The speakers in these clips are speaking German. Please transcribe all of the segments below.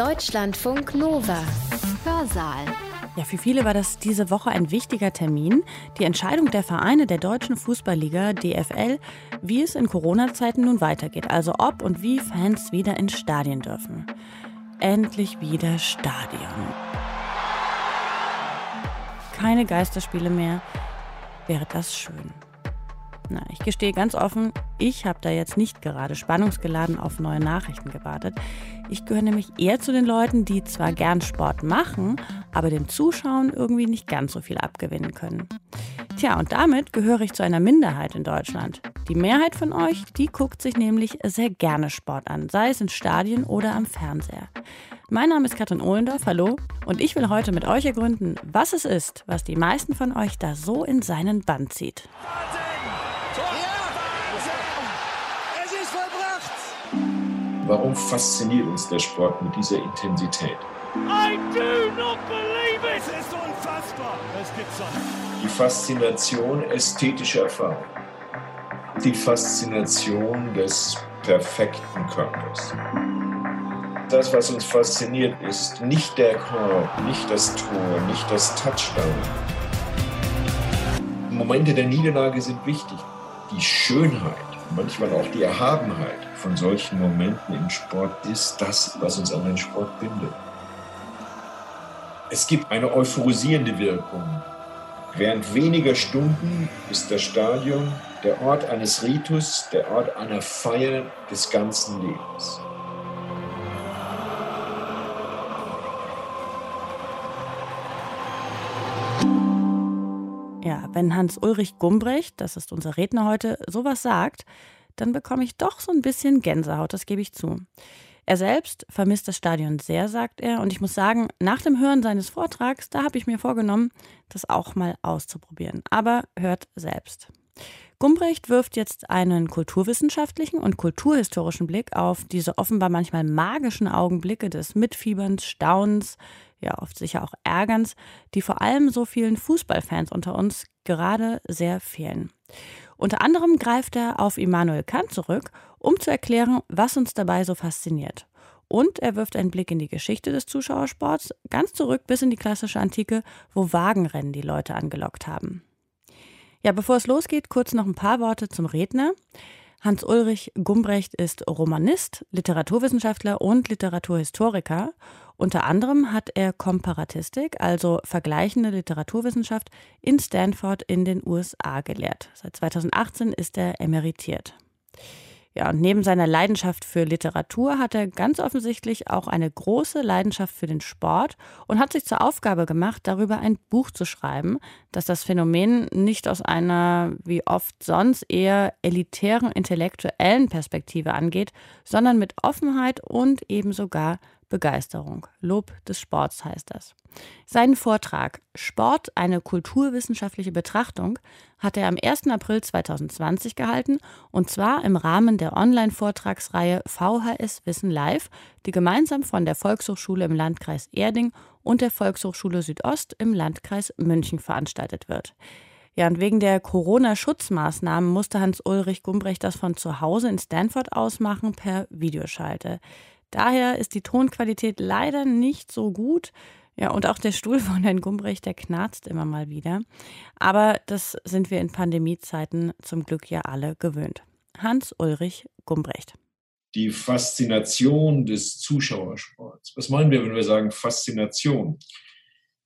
Deutschlandfunk Nova. Hörsaal. Ja, für viele war das diese Woche ein wichtiger Termin. Die Entscheidung der Vereine der Deutschen Fußballliga DFL, wie es in Corona-Zeiten nun weitergeht. Also ob und wie Fans wieder in Stadien dürfen. Endlich wieder Stadion. Keine Geisterspiele mehr. Wäre das schön. Na, ich gestehe ganz offen, ich habe da jetzt nicht gerade spannungsgeladen auf neue Nachrichten gewartet. Ich gehöre nämlich eher zu den Leuten, die zwar gern Sport machen, aber dem Zuschauen irgendwie nicht ganz so viel abgewinnen können. Tja, und damit gehöre ich zu einer Minderheit in Deutschland. Die Mehrheit von euch, die guckt sich nämlich sehr gerne Sport an, sei es in Stadien oder am Fernseher. Mein Name ist Katrin Ohlendorf, hallo, und ich will heute mit euch ergründen, was es ist, was die meisten von euch da so in seinen Bann zieht. Warum fasziniert uns der Sport mit dieser Intensität? I do not believe it! Es ist unfassbar! Das gibt's Die Faszination ästhetischer Erfahrung. Die Faszination des perfekten Körpers. Das, was uns fasziniert, ist nicht der Korb, nicht das Tor, nicht das Touchdown. Momente der Niederlage sind wichtig. Die Schönheit, manchmal auch die Erhabenheit von solchen Momenten im Sport ist das, was uns an den Sport bindet. Es gibt eine euphorisierende Wirkung. Während weniger Stunden ist das Stadion der Ort eines Ritus, der Ort einer Feier des ganzen Lebens. Ja, wenn Hans-Ulrich Gumbrecht, das ist unser Redner heute, sowas sagt, dann bekomme ich doch so ein bisschen Gänsehaut, das gebe ich zu. Er selbst vermisst das Stadion sehr, sagt er, und ich muss sagen, nach dem Hören seines Vortrags, da habe ich mir vorgenommen, das auch mal auszuprobieren. Aber hört selbst. Gumbrecht wirft jetzt einen kulturwissenschaftlichen und kulturhistorischen Blick auf diese offenbar manchmal magischen Augenblicke des Mitfieberns, Staunens, ja oft sicher auch Ärgerns, die vor allem so vielen Fußballfans unter uns gerade sehr fehlen. Unter anderem greift er auf Immanuel Kant zurück, um zu erklären, was uns dabei so fasziniert. Und er wirft einen Blick in die Geschichte des Zuschauersports, ganz zurück bis in die klassische Antike, wo Wagenrennen die Leute angelockt haben. Ja, bevor es losgeht, kurz noch ein paar Worte zum Redner. Hans-Ulrich Gumbrecht ist Romanist, Literaturwissenschaftler und Literaturhistoriker. Unter anderem hat er Komparatistik, also vergleichende Literaturwissenschaft, in Stanford in den USA gelehrt. Seit 2018 ist er emeritiert. Ja, und neben seiner Leidenschaft für Literatur hat er ganz offensichtlich auch eine große Leidenschaft für den Sport und hat sich zur Aufgabe gemacht, darüber ein Buch zu schreiben, das das Phänomen nicht aus einer, wie oft sonst, eher elitären intellektuellen Perspektive angeht, sondern mit Offenheit und eben sogar Begeisterung. Lob des Sports heißt das. Seinen Vortrag Sport, eine kulturwissenschaftliche Betrachtung hat er am 1. April 2020 gehalten und zwar im Rahmen der Online-Vortragsreihe VHS Wissen Live, die gemeinsam von der Volkshochschule im Landkreis Erding und der Volkshochschule Südost im Landkreis München veranstaltet wird. Ja, und wegen der Corona-Schutzmaßnahmen musste Hans-Ulrich Gumbrecht das von zu Hause in Stanford ausmachen per Videoschalte. Daher ist die Tonqualität leider nicht so gut. Ja, und auch der Stuhl von Herrn Gumbrecht, der knarzt immer mal wieder. Aber das sind wir in Pandemiezeiten zum Glück ja alle gewöhnt. Hans-Ulrich Gumbrecht. Die Faszination des Zuschauersports. Was meinen wir, wenn wir sagen Faszination?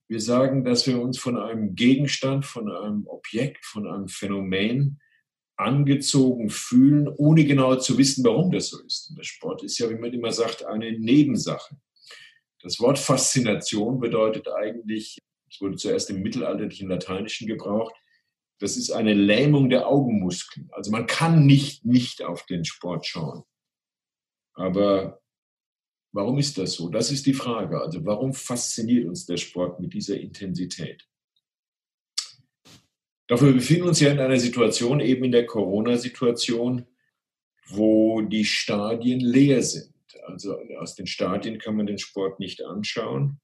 Wir sagen, dass wir uns von einem Gegenstand, von einem Objekt, von einem Phänomen angezogen fühlen, ohne genau zu wissen, warum das so ist. Und der Sport ist ja, wie man immer sagt, eine Nebensache. Das Wort Faszination bedeutet eigentlich, es wurde zuerst im mittelalterlichen Lateinischen gebraucht, das ist eine Lähmung der Augenmuskeln. Also man kann nicht nicht auf den Sport schauen. Aber warum ist das so? Das ist die Frage. Also warum fasziniert uns der Sport mit dieser Intensität? Doch wir befinden uns ja in einer Situation, eben in der Corona-Situation, wo die Stadien leer sind. Also aus den Stadien kann man den Sport nicht anschauen.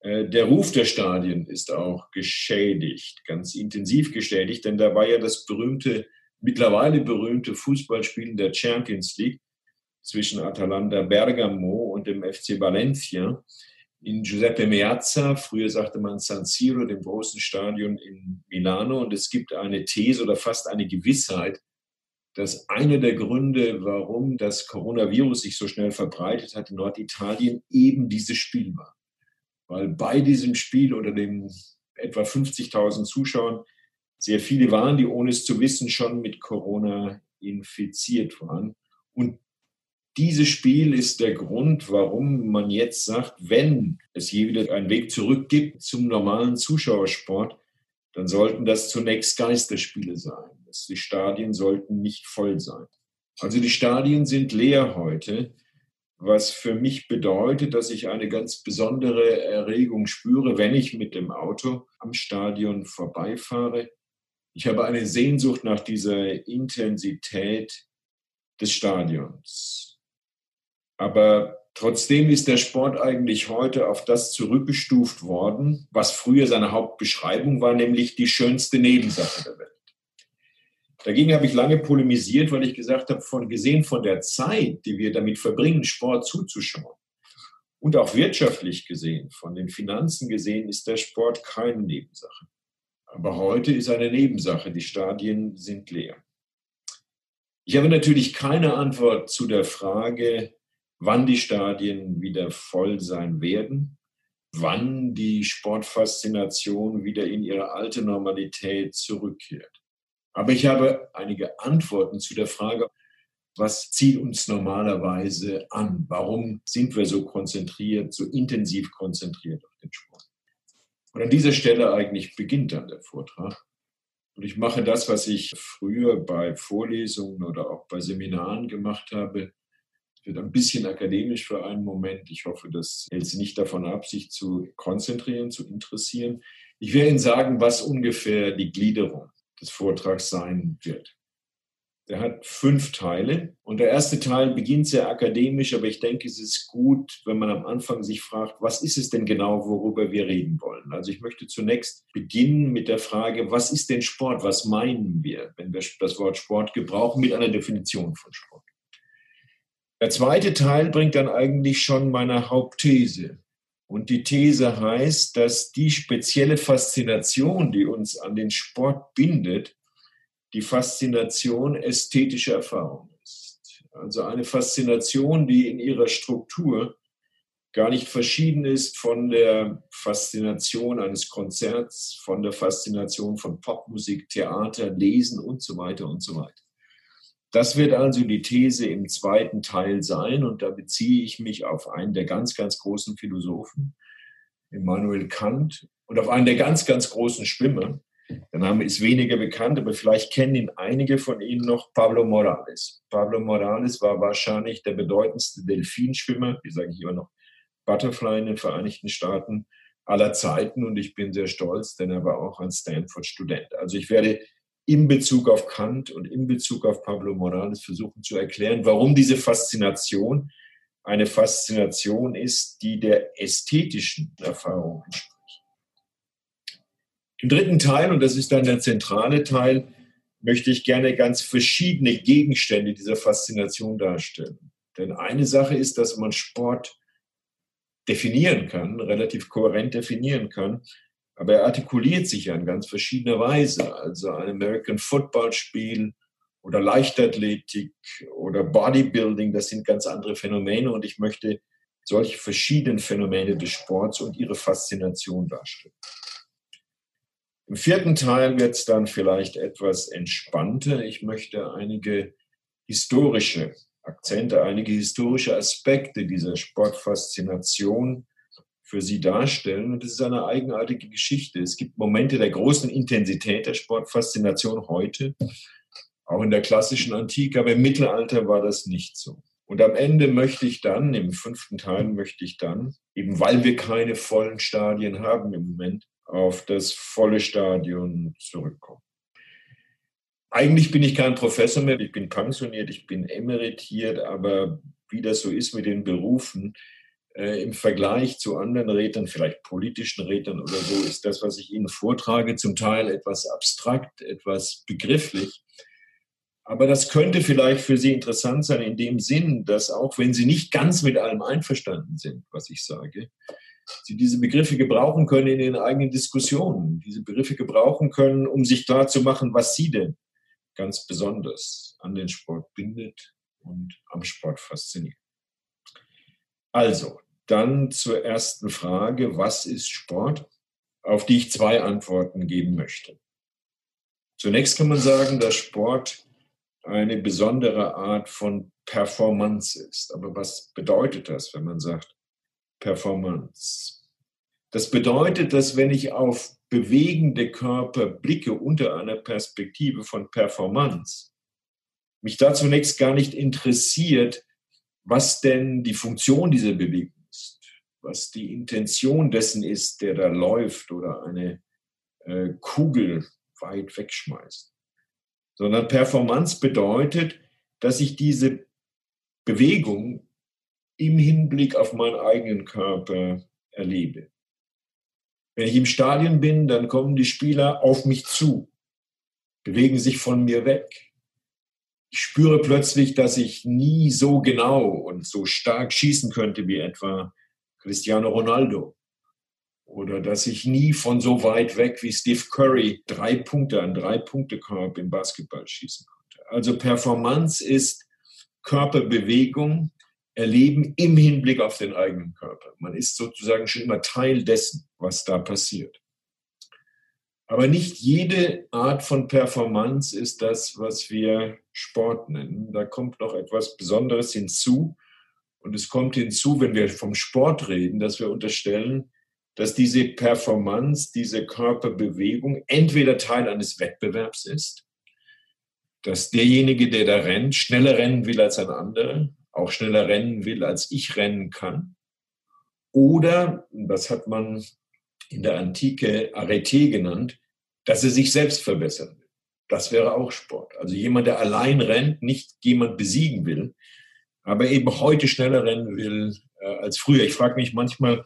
Äh, der Ruf der Stadien ist auch geschädigt, ganz intensiv geschädigt, denn da war ja das berühmte, mittlerweile berühmte Fußballspielen der Champions League. zwischen Atalanta Bergamo und dem FC Valencia in Giuseppe Meazza, früher sagte man San Siro, dem großen Stadion in Milano. Und es gibt eine These oder fast eine Gewissheit, dass einer der Gründe, warum das Coronavirus sich so schnell verbreitet hat in Norditalien, eben dieses Spiel war. Weil bei diesem Spiel unter den etwa 50.000 Zuschauern sehr viele waren, die ohne es zu wissen schon mit Corona infiziert waren. Und dieses Spiel ist der Grund, warum man jetzt sagt, wenn es je wieder einen Weg zurück gibt zum normalen Zuschauersport, dann sollten das zunächst Geisterspiele sein. Die Stadien sollten nicht voll sein. Also die Stadien sind leer heute, was für mich bedeutet, dass ich eine ganz besondere Erregung spüre, wenn ich mit dem Auto am Stadion vorbeifahre. Ich habe eine Sehnsucht nach dieser Intensität des Stadions. Aber trotzdem ist der Sport eigentlich heute auf das zurückgestuft worden, was früher seine Hauptbeschreibung war, nämlich die schönste Nebensache der Welt. Dagegen habe ich lange polemisiert, weil ich gesagt habe, von gesehen von der Zeit, die wir damit verbringen, Sport zuzuschauen, und auch wirtschaftlich gesehen, von den Finanzen gesehen, ist der Sport keine Nebensache. Aber heute ist eine Nebensache. Die Stadien sind leer. Ich habe natürlich keine Antwort zu der Frage, wann die Stadien wieder voll sein werden, wann die Sportfaszination wieder in ihre alte Normalität zurückkehrt. Aber ich habe einige Antworten zu der Frage, was zieht uns normalerweise an? Warum sind wir so konzentriert, so intensiv konzentriert auf den Sport? Und an dieser Stelle eigentlich beginnt dann der Vortrag. Und ich mache das, was ich früher bei Vorlesungen oder auch bei Seminaren gemacht habe wird ein bisschen akademisch für einen Moment. Ich hoffe, das hält Sie nicht davon ab, sich zu konzentrieren, zu interessieren. Ich werde Ihnen sagen, was ungefähr die Gliederung des Vortrags sein wird. Der hat fünf Teile und der erste Teil beginnt sehr akademisch, aber ich denke, es ist gut, wenn man am Anfang sich fragt, was ist es denn genau, worüber wir reden wollen? Also ich möchte zunächst beginnen mit der Frage, was ist denn Sport? Was meinen wir, wenn wir das Wort Sport gebrauchen, mit einer Definition von Sport? Der zweite Teil bringt dann eigentlich schon meine Hauptthese. Und die These heißt, dass die spezielle Faszination, die uns an den Sport bindet, die Faszination ästhetischer Erfahrung ist. Also eine Faszination, die in ihrer Struktur gar nicht verschieden ist von der Faszination eines Konzerts, von der Faszination von Popmusik, Theater, Lesen und so weiter und so weiter. Das wird also die These im zweiten Teil sein und da beziehe ich mich auf einen der ganz, ganz großen Philosophen, Immanuel Kant, und auf einen der ganz, ganz großen Schwimmer. Der Name ist weniger bekannt, aber vielleicht kennen ihn einige von Ihnen noch, Pablo Morales. Pablo Morales war wahrscheinlich der bedeutendste Delfinschwimmer, wie sage ich immer noch, Butterfly in den Vereinigten Staaten aller Zeiten und ich bin sehr stolz, denn er war auch ein Stanford-Student. Also ich werde in Bezug auf Kant und in Bezug auf Pablo Morales versuchen zu erklären, warum diese Faszination eine Faszination ist, die der ästhetischen Erfahrung entspricht. Im dritten Teil, und das ist dann der zentrale Teil, möchte ich gerne ganz verschiedene Gegenstände dieser Faszination darstellen. Denn eine Sache ist, dass man Sport definieren kann, relativ kohärent definieren kann. Aber er artikuliert sich ja in ganz verschiedener Weise. Also ein American Football Spiel oder Leichtathletik oder Bodybuilding, das sind ganz andere Phänomene und ich möchte solche verschiedenen Phänomene des Sports und ihre Faszination darstellen. Im vierten Teil wird es dann vielleicht etwas entspannter. Ich möchte einige historische Akzente, einige historische Aspekte dieser Sportfaszination für sie darstellen. Und das ist eine eigenartige Geschichte. Es gibt Momente der großen Intensität der Sportfaszination heute, auch in der klassischen Antike, aber im Mittelalter war das nicht so. Und am Ende möchte ich dann, im fünften Teil möchte ich dann, eben weil wir keine vollen Stadien haben im Moment, auf das volle Stadion zurückkommen. Eigentlich bin ich kein Professor mehr, ich bin pensioniert, ich bin emeritiert, aber wie das so ist mit den Berufen, äh, im Vergleich zu anderen Rätern, vielleicht politischen Rätern oder so, ist das, was ich Ihnen vortrage, zum Teil etwas abstrakt, etwas begrifflich. Aber das könnte vielleicht für Sie interessant sein in dem Sinn, dass auch wenn Sie nicht ganz mit allem einverstanden sind, was ich sage, Sie diese Begriffe gebrauchen können in Ihren eigenen Diskussionen, diese Begriffe gebrauchen können, um sich klarzumachen, was Sie denn ganz besonders an den Sport bindet und am Sport fasziniert. Also, dann zur ersten Frage, was ist Sport? Auf die ich zwei Antworten geben möchte. Zunächst kann man sagen, dass Sport eine besondere Art von Performance ist. Aber was bedeutet das, wenn man sagt Performance? Das bedeutet, dass wenn ich auf bewegende Körper blicke unter einer Perspektive von Performance, mich da zunächst gar nicht interessiert, was denn die Funktion dieser Bewegung was die Intention dessen ist, der da läuft oder eine äh, Kugel weit wegschmeißt sondern Performance bedeutet, dass ich diese Bewegung im Hinblick auf meinen eigenen Körper erlebe. Wenn ich im Stadion bin, dann kommen die Spieler auf mich zu, bewegen sich von mir weg. Ich spüre plötzlich, dass ich nie so genau und so stark schießen könnte wie etwa Cristiano Ronaldo oder dass ich nie von so weit weg wie Steve Curry drei Punkte an drei Punkte Korb im Basketball schießen konnte. Also Performance ist Körperbewegung, Erleben im Hinblick auf den eigenen Körper. Man ist sozusagen schon immer Teil dessen, was da passiert. Aber nicht jede Art von Performance ist das, was wir Sport nennen. Da kommt noch etwas Besonderes hinzu. Und es kommt hinzu, wenn wir vom Sport reden, dass wir unterstellen, dass diese Performance, diese Körperbewegung entweder Teil eines Wettbewerbs ist, dass derjenige, der da rennt, schneller rennen will als ein anderer, auch schneller rennen will, als ich rennen kann. Oder, das hat man in der Antike Arete genannt, dass er sich selbst verbessern will. Das wäre auch Sport. Also jemand, der allein rennt, nicht jemand besiegen will, aber eben heute schneller rennen will äh, als früher. Ich frage mich manchmal,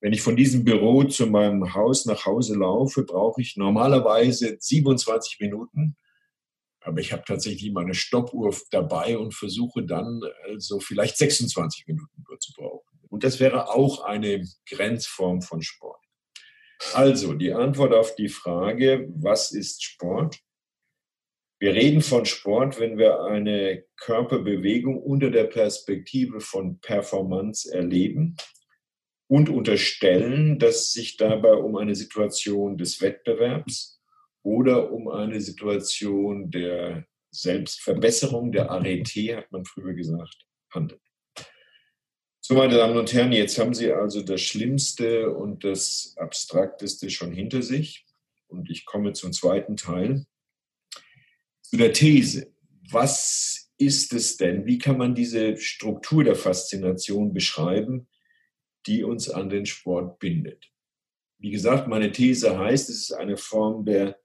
wenn ich von diesem Büro zu meinem Haus nach Hause laufe, brauche ich normalerweise 27 Minuten. Aber ich habe tatsächlich meine Stoppuhr dabei und versuche dann also vielleicht 26 Minuten nur zu brauchen. Und das wäre auch eine Grenzform von Sport. Also die Antwort auf die Frage, was ist Sport? Wir reden von Sport, wenn wir eine Körperbewegung unter der Perspektive von Performance erleben und unterstellen, dass sich dabei um eine Situation des Wettbewerbs oder um eine Situation der Selbstverbesserung, der Arete, hat man früher gesagt, handelt. So, meine Damen und Herren, jetzt haben Sie also das Schlimmste und das Abstrakteste schon hinter sich. Und ich komme zum zweiten Teil, zu der These. Was ist es denn? Wie kann man diese Struktur der Faszination beschreiben? die uns an den Sport bindet. Wie gesagt, meine These heißt, es ist eine Form der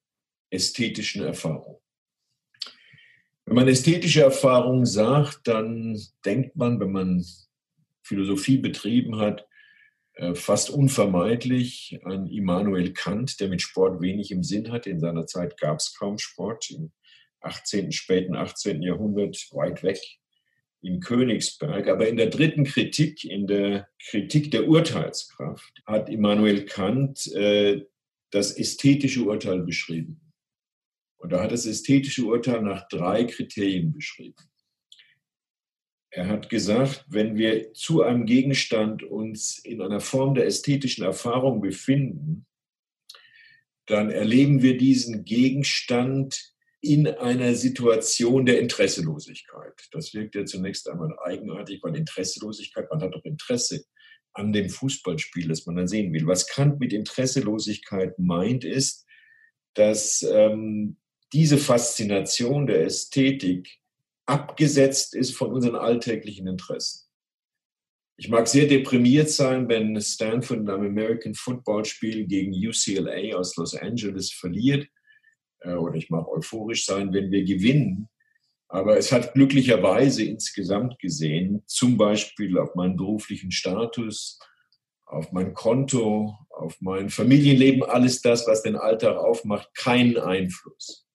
ästhetischen Erfahrung. Wenn man ästhetische Erfahrung sagt, dann denkt man, wenn man Philosophie betrieben hat, äh, fast unvermeidlich an Immanuel Kant, der mit Sport wenig im Sinn hatte. In seiner Zeit gab es kaum Sport. Im 18., späten 18. Jahrhundert weit weg in Königsberg. Aber in der dritten Kritik, in der Kritik der Urteilskraft, hat Immanuel Kant äh, das ästhetische Urteil beschrieben. Und er hat das ästhetische Urteil nach drei Kriterien beschrieben. Er hat gesagt, wenn wir zu einem Gegenstand uns in einer Form der ästhetischen Erfahrung befinden, dann erleben wir diesen Gegenstand in einer Situation der Interesselosigkeit. Das wirkt ja zunächst einmal eigenartig, weil Interesselosigkeit, man hat doch Interesse an dem Fußballspiel, das man dann sehen will. Was Kant mit Interesselosigkeit meint, ist, dass ähm, diese Faszination der Ästhetik abgesetzt ist von unseren alltäglichen Interessen. Ich mag sehr deprimiert sein, wenn Stanford in einem American Football Spiel gegen UCLA aus Los Angeles verliert oder ich mag euphorisch sein, wenn wir gewinnen. Aber es hat glücklicherweise insgesamt gesehen, zum Beispiel auf meinen beruflichen Status, auf mein Konto, auf mein Familienleben, alles das, was den Alltag aufmacht, keinen Einfluss.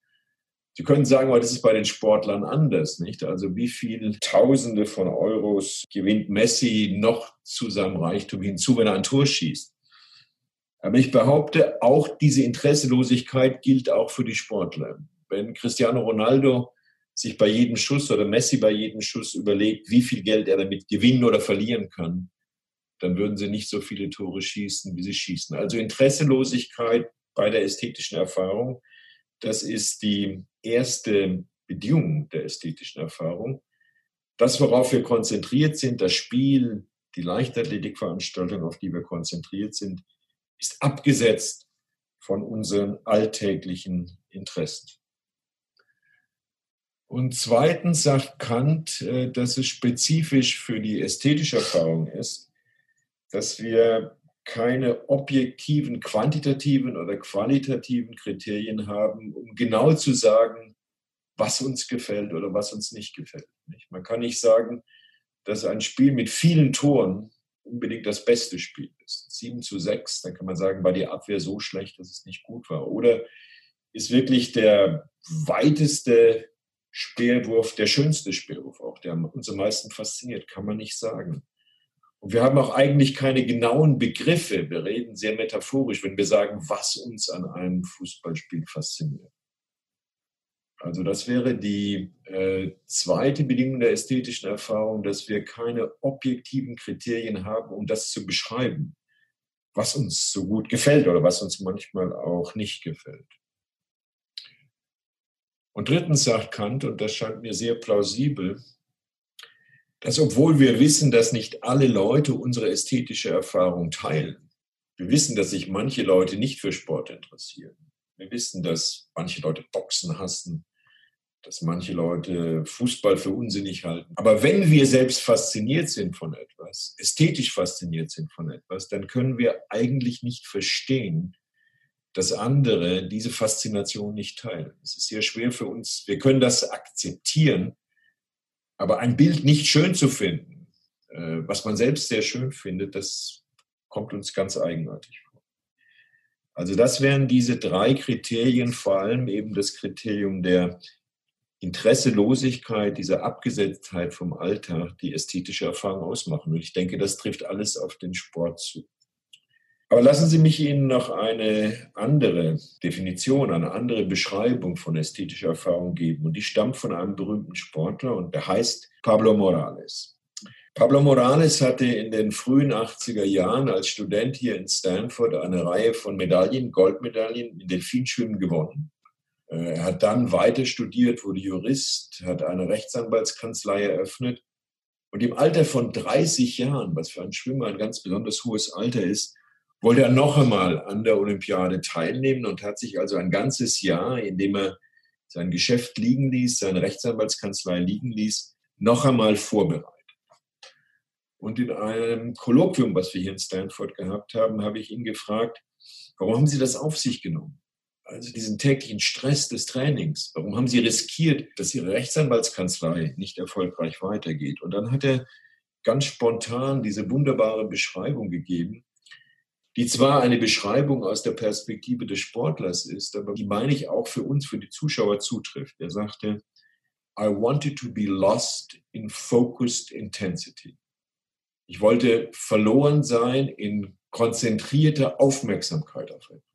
Sie können sagen, aber das ist bei den Sportlern anders, nicht? Also wie viele Tausende von Euros gewinnt Messi noch zu seinem Reichtum hinzu, wenn er ein Tor schießt? Aber ich behaupte, auch diese Interesselosigkeit gilt auch für die Sportler. Wenn Cristiano Ronaldo sich bei jedem Schuss oder Messi bei jedem Schuss überlegt, wie viel Geld er damit gewinnen oder verlieren kann, dann würden sie nicht so viele Tore schießen, wie sie schießen. Also Interesselosigkeit bei der ästhetischen Erfahrung, das ist die erste Bedingung der ästhetischen Erfahrung. Das, worauf wir konzentriert sind, das Spiel, die Leichtathletikveranstaltung, auf die wir konzentriert sind, ist abgesetzt von unseren alltäglichen Interessen. Und zweitens sagt Kant, äh, dass es spezifisch für die ästhetische Erfahrung ist, dass wir keine objektiven, quantitativen oder qualitativen Kriterien haben, um genau zu sagen, was uns gefällt oder was uns nicht gefällt. Man kann nicht sagen, dass ein Spiel mit vielen Toren unbedingt das beste Spiel ist. 7 zu 6, dann kann man sagen, war die Abwehr so schlecht, dass es nicht gut war. Oder ist wirklich der weiteste Speerwurf der schönste Speerwurf, auch der uns am meisten fasziniert, kann man nicht sagen. Und wir haben auch eigentlich keine genauen Begriffe. Wir reden sehr metaphorisch, wenn wir sagen, was uns an einem Fußballspiel fasziniert. Also das wäre die äh, zweite Bedingung der ästhetischen Erfahrung, dass wir keine objektiven Kriterien haben, um das zu beschreiben, was uns so gut gefällt oder was uns manchmal auch nicht gefällt. Und drittens sagt Kant, und das scheint mir sehr plausibel, dass obwohl wir wissen, dass nicht alle Leute unsere ästhetische Erfahrung teilen, wir wissen, dass sich manche Leute nicht für Sport interessieren. Wir wissen, dass manche Leute Boxen hassen, dass manche Leute Fußball für unsinnig halten. Aber wenn wir selbst fasziniert sind von etwas, ästhetisch fasziniert sind von etwas, dann können wir eigentlich nicht verstehen, dass andere diese Faszination nicht teilen. Es ist sehr schwer für uns. Wir können das akzeptieren, aber ein Bild nicht schön zu finden, äh, was man selbst sehr schön findet, das kommt uns ganz eigenartig vor. Also das wären diese drei Kriterien, vor allem eben das Kriterium der Interesselosigkeit, diese Abgesetztheit vom Alltag, die ästhetische Erfahrung ausmachen. Und ich denke, das trifft alles auf den Sport zu. Aber lassen Sie mich Ihnen noch eine andere Definition, eine andere Beschreibung von ästhetischer Erfahrung geben. Und die stammt von einem berühmten Sportler und der heißt Pablo Morales. Pablo Morales hatte in den frühen 80er Jahren als Student hier in Stanford eine Reihe von Medaillen, Goldmedaillen in Delfinschwimmen gewonnen. Äh, er hat dann weiter studiert, wurde Jurist, hat eine Rechtsanwaltskanzlei eröffnet. Und im Alter von 30 Jahren, was für einen Schwimmer ein ganz besonders hohes Alter ist, wollte er noch einmal an der Olympiade teilnehmen und hat sich also ein ganzes Jahr, in dem er sein Geschäft liegen ließ, seine Rechtsanwaltskanzlei liegen ließ, noch einmal vorbereitet. Und in einem Kolloquium, was wir hier in Stanford gehabt haben, habe ich ihn gefragt, warum haben Sie das auf sich genommen? Also diesen täglichen Stress des Trainings? Warum haben Sie riskiert, dass Ihre Rechtsanwaltskanzlei nicht erfolgreich weitergeht? Und dann hat er ganz spontan diese wunderbare Beschreibung gegeben, die zwar eine Beschreibung aus der Perspektive des Sportlers ist, aber die meine ich auch für uns, für die Zuschauer zutrifft. Er sagte, I wanted to be lost in focused intensity. Ich wollte verloren sein in konzentrierter Aufmerksamkeit auf etwas.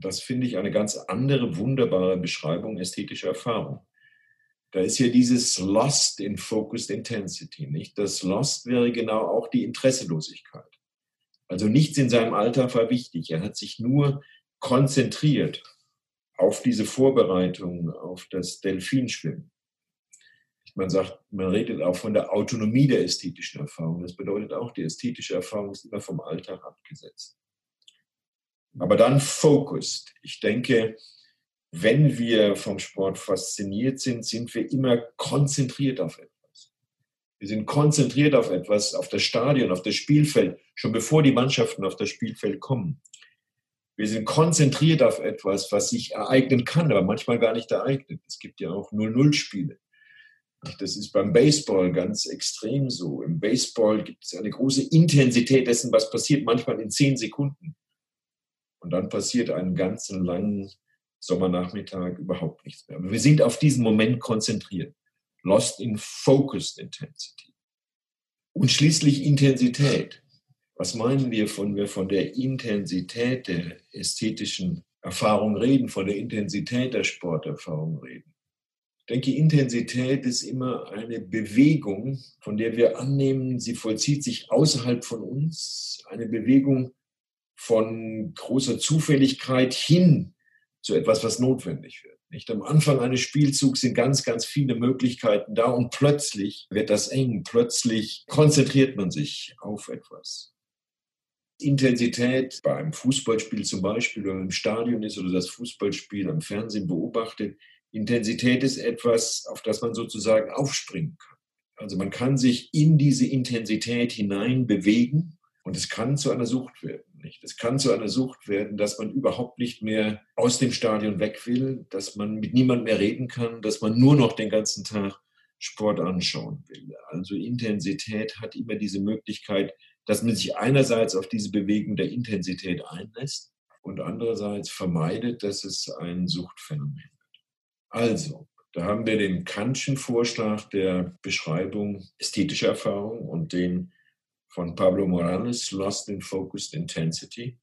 Das finde ich eine ganz andere, wunderbare Beschreibung ästhetischer Erfahrung. Da ist hier dieses Lost in Focused Intensity, nicht? Das Lost wäre genau auch die Interesselosigkeit. Also nichts in seinem Alltag war wichtig. Er hat sich nur konzentriert auf diese Vorbereitung, auf das Delfinschwimmen. Man sagt, man redet auch von der Autonomie der ästhetischen Erfahrung. Das bedeutet auch, die ästhetische Erfahrung ist immer vom Alltag abgesetzt aber dann focused. Ich denke, wenn wir vom Sport fasziniert sind, sind wir immer konzentriert auf etwas. Wir sind konzentriert auf etwas, auf das Stadion, auf das Spielfeld, schon bevor die Mannschaften auf das Spielfeld kommen. Wir sind konzentriert auf etwas, was sich ereignen kann, aber manchmal gar nicht ereignet. Es gibt ja auch 0-0-Spiele. Das ist beim Baseball ganz extrem so. Im Baseball gibt es eine große Intensität dessen, was passiert, manchmal in zehn Sekunden. Und dann passiert einen ganzen langen Sommernachmittag überhaupt nichts mehr. Aber wir sind auf diesen Moment konzentriert. Lost in Focused Intensity. Und schließlich Intensität. Was meinen wir, wenn wir von der Intensität der ästhetischen Erfahrung reden, von der Intensität der Sporterfahrung reden? Ich denke, Intensität ist immer eine Bewegung, von der wir annehmen, sie vollzieht sich außerhalb von uns. Eine Bewegung von großer Zufälligkeit hin zu etwas, was notwendig wird. Nicht? Am Anfang eines Spielzugs sind ganz, ganz viele Möglichkeiten da und plötzlich wird das eng, plötzlich konzentriert man sich auf etwas. Intensität beim Fußballspiel zum Beispiel oder im Stadion ist oder das Fußballspiel am Fernsehen beobachtet, Intensität ist etwas, auf das man sozusagen aufspringen kann. Also man kann sich in diese Intensität hinein bewegen und es kann zu einer Sucht werden. Nicht? Es kann zu einer Sucht werden, dass man überhaupt nicht mehr aus dem Stadion weg will, dass man mit niemandem mehr reden kann, dass man nur noch den ganzen Tag Sport anschauen will. Also Intensität hat immer diese Möglichkeit, dass man sich einerseits auf diese Bewegung der Intensität einlässt und andererseits vermeidet, dass es ein Suchtphänomen wird. Also, da haben wir den Kantschen Vorschlag der Beschreibung ästhetischer Erfahrung und den von Pablo Morales, Lost in Focused Intensity.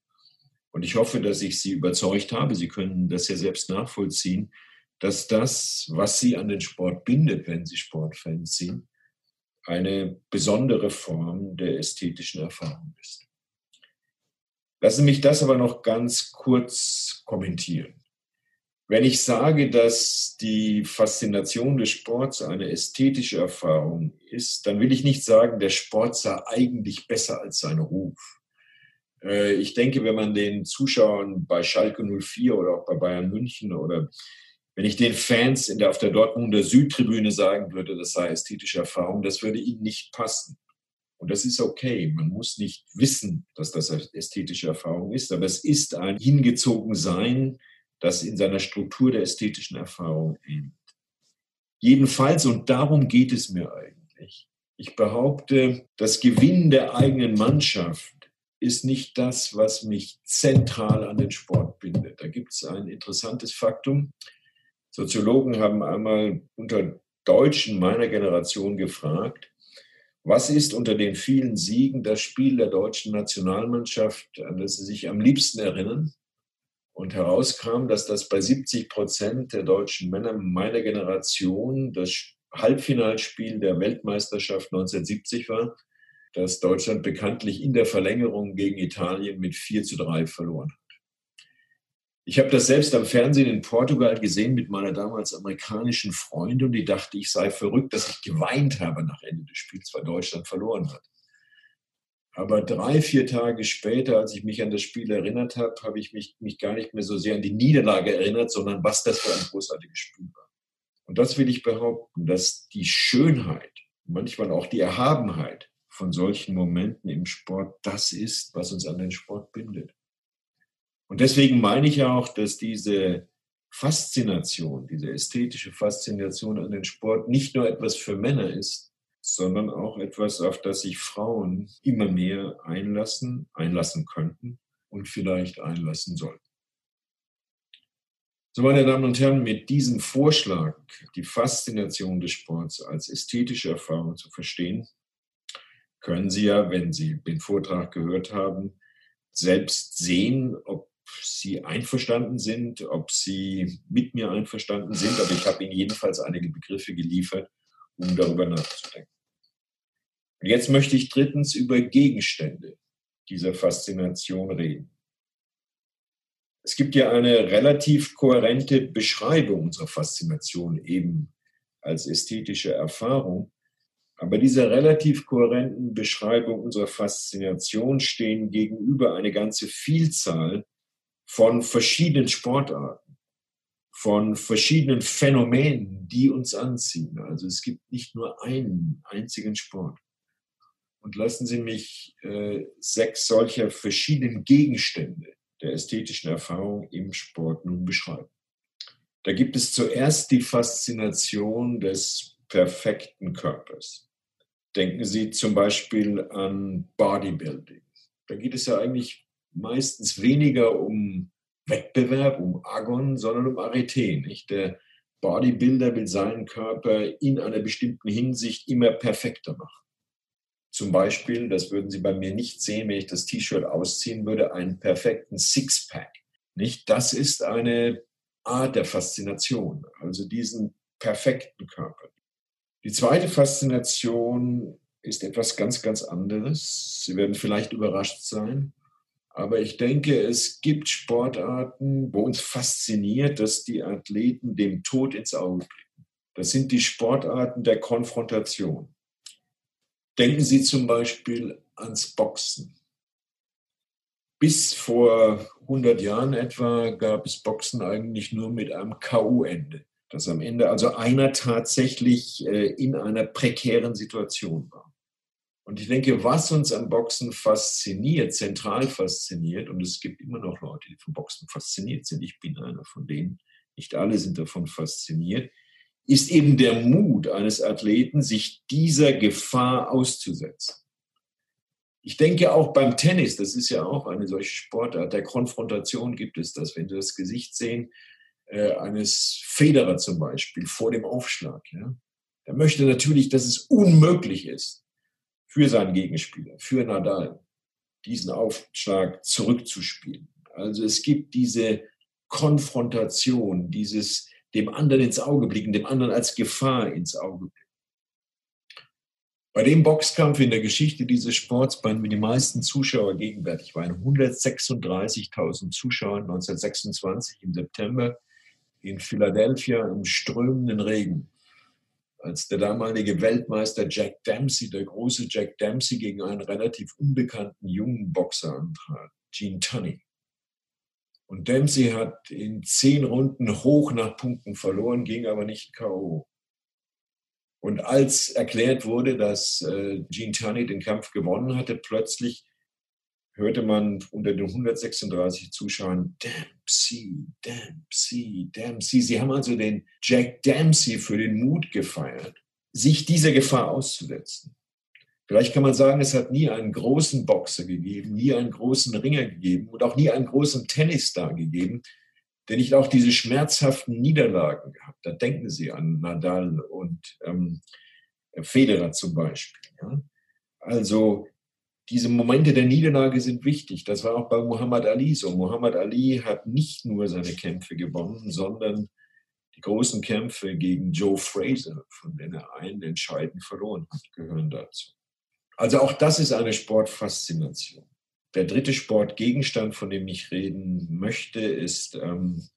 Und ich hoffe, dass ich Sie überzeugt habe. Sie können das ja selbst nachvollziehen, dass das, was Sie an den Sport bindet, wenn Sie Sportfans sind, eine besondere Form der ästhetischen Erfahrung ist. Lassen Sie mich das aber noch ganz kurz kommentieren. Wenn ich sage, dass die Faszination des Sports eine ästhetische Erfahrung ist, dann will ich nicht sagen, der Sport sei eigentlich besser als sein Ruf. Äh, ich denke, wenn man den Zuschauern bei Schalke 04 oder auch bei Bayern München oder wenn ich den Fans in der, auf der Dortmunder Südtribüne sagen würde, das sei ästhetische Erfahrung, das würde ihnen nicht passen. Und das ist okay. Man muss nicht wissen, dass das ästhetische Erfahrung ist, aber es ist ein Hingezogensein das in seiner Struktur der ästhetischen Erfahrung ähnelt. Jedenfalls, und darum geht es mir eigentlich, ich behaupte, das Gewinn der eigenen Mannschaft ist nicht das, was mich zentral an den Sport bindet. Da gibt es ein interessantes Faktum. Soziologen haben einmal unter Deutschen meiner Generation gefragt, was ist unter den vielen Siegen das Spiel der deutschen Nationalmannschaft, an das sie sich am liebsten erinnern? Und herauskam, dass das bei 70 Prozent der deutschen Männer meiner Generation das Halbfinalspiel der Weltmeisterschaft 1970 war, das Deutschland bekanntlich in der Verlängerung gegen Italien mit 4 zu 3 verloren hat. Ich habe das selbst am Fernsehen in Portugal gesehen mit meiner damals amerikanischen Freundin und die dachte, ich sei verrückt, dass ich geweint habe nach Ende des Spiels, weil Deutschland verloren hat. Aber drei, vier Tage später, als ich mich an das Spiel erinnert habe, habe ich mich, mich gar nicht mehr so sehr an die Niederlage erinnert, sondern was das für ein großartiges Spiel war. Und das will ich behaupten, dass die Schönheit, manchmal auch die Erhabenheit von solchen Momenten im Sport das ist, was uns an den Sport bindet. Und deswegen meine ich auch, dass diese Faszination, diese ästhetische Faszination an den Sport nicht nur etwas für Männer ist, sondern auch etwas, auf das sich Frauen immer mehr einlassen, einlassen könnten und vielleicht einlassen sollten. So, meine Damen und Herren, mit diesem Vorschlag, die Faszination des Sports als ästhetische Erfahrung zu verstehen, können Sie ja, wenn Sie den Vortrag gehört haben, selbst sehen, ob Sie einverstanden sind, ob Sie mit mir einverstanden sind. Aber ich habe Ihnen jedenfalls einige Begriffe geliefert, um darüber nachzudenken. Und jetzt möchte ich drittens über Gegenstände dieser Faszination reden. Es gibt ja eine relativ kohärente Beschreibung unserer Faszination eben als ästhetische Erfahrung. Aber dieser relativ kohärenten Beschreibung unserer Faszination stehen gegenüber eine ganze Vielzahl von verschiedenen Sportarten, von verschiedenen Phänomenen, die uns anziehen. Also es gibt nicht nur einen einzigen Sport. Und lassen Sie mich äh, sechs solcher verschiedenen Gegenstände der ästhetischen Erfahrung im Sport nun beschreiben. Da gibt es zuerst die Faszination des perfekten Körpers. Denken Sie zum Beispiel an Bodybuilding. Da geht es ja eigentlich meistens weniger um Wettbewerb, um Agon, sondern um Arete. Nicht? Der Bodybuilder will seinen Körper in einer bestimmten Hinsicht immer perfekter machen. Zum Beispiel, das würden Sie bei mir nicht sehen, wenn ich das T-Shirt ausziehen würde, einen perfekten Sixpack. Nicht? Das ist eine Art der Faszination, also diesen perfekten Körper. Die zweite Faszination ist etwas ganz, ganz anderes. Sie werden vielleicht überrascht sein. Aber ich denke, es gibt Sportarten, wo uns fasziniert, dass die Athleten dem Tod ins Auge blicken. Das sind die Sportarten der Konfrontation. Denken Sie zum Beispiel ans Boxen. Bis vor 100 Jahren etwa gab es Boxen eigentlich nur mit einem K.O.-Ende, dass am Ende also einer tatsächlich äh, in einer prekären Situation war. Und ich denke, was uns am Boxen fasziniert, zentral fasziniert, und es gibt immer noch Leute, die vom Boxen fasziniert sind, ich bin einer von denen, nicht alle sind davon fasziniert, ist eben der Mut eines Athleten, sich dieser Gefahr auszusetzen. Ich denke auch beim Tennis, das ist ja auch eine solche Sportart, der Konfrontation gibt es das, wenn Sie das Gesicht sehen, äh, eines Federer zum Beispiel vor dem Aufschlag. Ja? Der möchte natürlich, dass es unmöglich ist, für seinen Gegenspieler, für Nadal, diesen Aufschlag zurückzuspielen. Also es gibt diese Konfrontation, dieses dem anderen ins Auge blicken, dem anderen als Gefahr ins Auge blicken. Bei dem Boxkampf in der Geschichte dieses Sports waren die meisten Zuschauer gegenwärtig waren 136.000 Zuschauer 1926 im September in Philadelphia im strömenden Regen als der damalige Weltmeister Jack Dempsey, der große Jack Dempsey, gegen einen relativ unbekannten jungen Boxer antrat, Gene Tunney. Und Dempsey hat in zehn Runden hoch nach Punkten verloren, ging aber nicht K.O. Und als erklärt wurde, dass äh, Gene Tunney den Kampf gewonnen hatte, plötzlich hörte man unter den 136 Zuschauern Dempsey, Dempsey, Dempsey. Sie haben also den Jack Dempsey für den Mut gefeiert, sich dieser Gefahr auszusetzen. Vielleicht kann man sagen, es hat nie einen großen Boxer gegeben, nie einen großen Ringer gegeben und auch nie einen großen Tennisstar gegeben, der nicht auch diese schmerzhaften Niederlagen gehabt hat. Denken Sie an Nadal und ähm, Federer zum Beispiel. Ja? Also diese Momente der Niederlage sind wichtig. Das war auch bei Muhammad Ali so. Muhammad Ali hat nicht nur seine Kämpfe gewonnen, sondern die großen Kämpfe gegen Joe Fraser, von denen er einen entscheidend verloren hat, gehören dazu. Also auch das ist eine Sportfaszination. Der dritte Sportgegenstand, von dem ich reden möchte, ist ähm,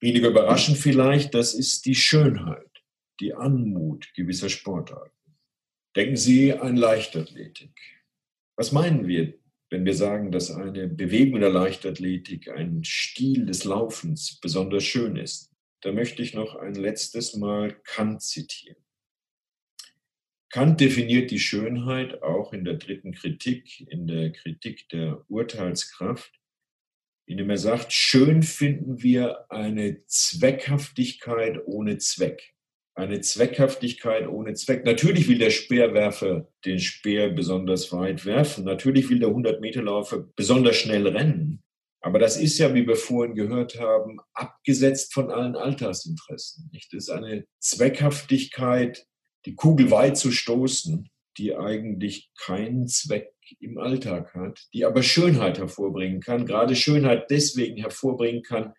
weniger überraschend vielleicht, das ist die Schönheit, die Anmut gewisser Sportarten. Denken Sie an Leichtathletik. Was meinen wir, wenn wir sagen, dass eine Bewegung der Leichtathletik, ein Stil des Laufens besonders schön ist? Da möchte ich noch ein letztes Mal Kant zitieren. Kant definiert die Schönheit auch in der dritten Kritik, in der Kritik der Urteilskraft, indem er sagt, schön finden wir eine Zweckhaftigkeit ohne Zweck eine Zweckhaftigkeit ohne Zweck. Natürlich will der Speerwerfer den Speer besonders weit werfen. Natürlich will der 100-Meter-Laufer besonders schnell rennen. Aber das ist ja, wie wir vorhin gehört haben, abgesetzt von allen Alltagsinteressen. Nicht? Das ist eine Zweckhaftigkeit, die Kugel weit zu stoßen, die eigentlich keinen Zweck im Alltag hat, die aber Schönheit hervorbringen kann, gerade Schönheit deswegen hervorbringen kann,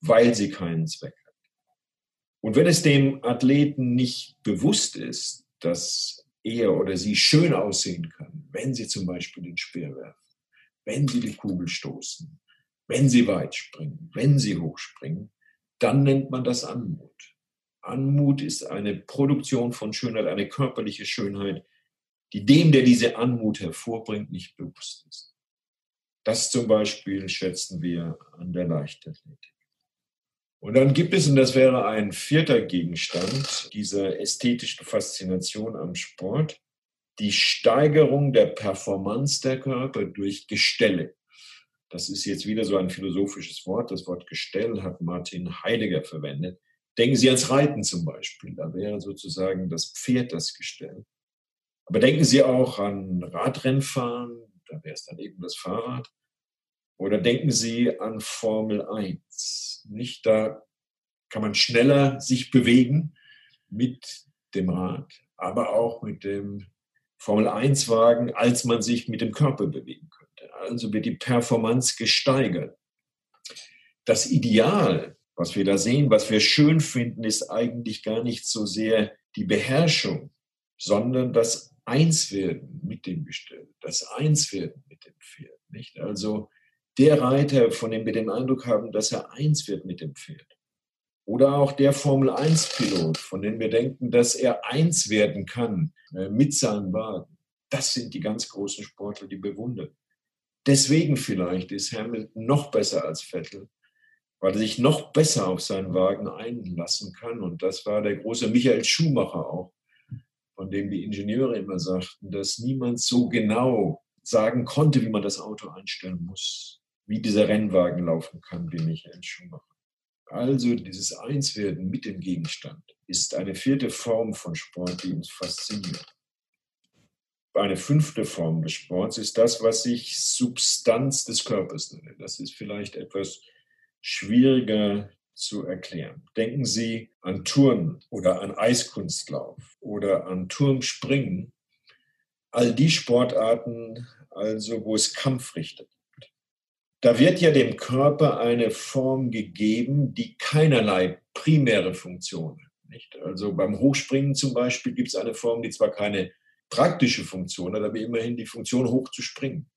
weil sie keinen Zweck hat. Und wenn es dem Athleten nicht bewusst ist, dass er oder sie schön aussehen kann, wenn sie zum Beispiel den Speer werfen, wenn sie die Kugel stoßen, wenn sie weit springen, wenn sie hochspringen, dann nennt man das Anmut. Anmut ist eine Produktion von Schönheit, eine körperliche Schönheit, die dem, der diese Anmut hervorbringt, nicht bewusst ist. Das zum Beispiel schätzen wir an der Leichtathletik. Und dann gibt es, und das wäre ein vierter Gegenstand dieser ästhetischen Faszination am Sport, die Steigerung der Performance der Körper durch Gestelle. Das ist jetzt wieder so ein philosophisches Wort. Das Wort Gestell hat Martin Heidegger verwendet. Denken Sie ans Reiten zum Beispiel. Da wäre sozusagen das Pferd das Gestell. Aber denken Sie auch an Radrennfahren. Da wäre es dann eben das Fahrrad. Oder denken Sie an Formel 1. Nicht da kann man schneller sich bewegen mit dem Rad, aber auch mit dem Formel 1 Wagen, als man sich mit dem Körper bewegen könnte. Also wird die Performance gesteigert. Das Ideal, was wir da sehen, was wir schön finden, ist eigentlich gar nicht so sehr die Beherrschung, sondern das Einswerden mit dem Gestell, das Einswerden mit dem Pferd. Nicht? Also der Reiter, von dem wir den Eindruck haben, dass er eins wird mit dem Pferd. Oder auch der Formel-1-Pilot, von dem wir denken, dass er eins werden kann äh, mit seinem Wagen. Das sind die ganz großen Sportler, die bewundern. Deswegen vielleicht ist Hamilton noch besser als Vettel, weil er sich noch besser auf seinen Wagen einlassen kann. Und das war der große Michael Schumacher auch, von dem die Ingenieure immer sagten, dass niemand so genau sagen konnte, wie man das Auto einstellen muss, wie dieser Rennwagen laufen kann wie Michael Schumacher. Also dieses Einswerden mit dem Gegenstand ist eine vierte Form von Sport, die uns fasziniert. Eine fünfte Form des Sports ist das, was ich Substanz des Körpers nenne. Das ist vielleicht etwas schwieriger zu erklären. Denken Sie an Turnen oder an Eiskunstlauf oder an Turmspringen. All die Sportarten, also wo es Kampfrichter gibt. Da wird ja dem Körper eine Form gegeben, die keinerlei primäre Funktion hat. Nicht? Also beim Hochspringen zum Beispiel gibt es eine Form, die zwar keine praktische Funktion hat, aber immerhin die Funktion, hoch zu springen.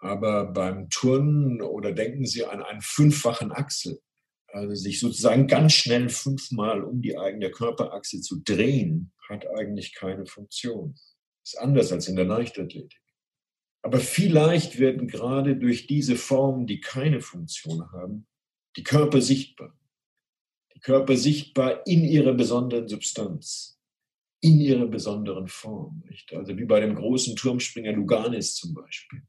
Aber beim Turnen oder denken Sie an einen fünffachen Achsel, also sich sozusagen ganz schnell fünfmal um die eigene Körperachse zu drehen, hat eigentlich keine Funktion. Ist anders als in der Leichtathletik. Aber vielleicht werden gerade durch diese Formen, die keine Funktion haben, die Körper sichtbar. Die Körper sichtbar in ihrer besonderen Substanz, in ihrer besonderen Form. Nicht? Also wie bei dem großen Turmspringer Luganis zum Beispiel,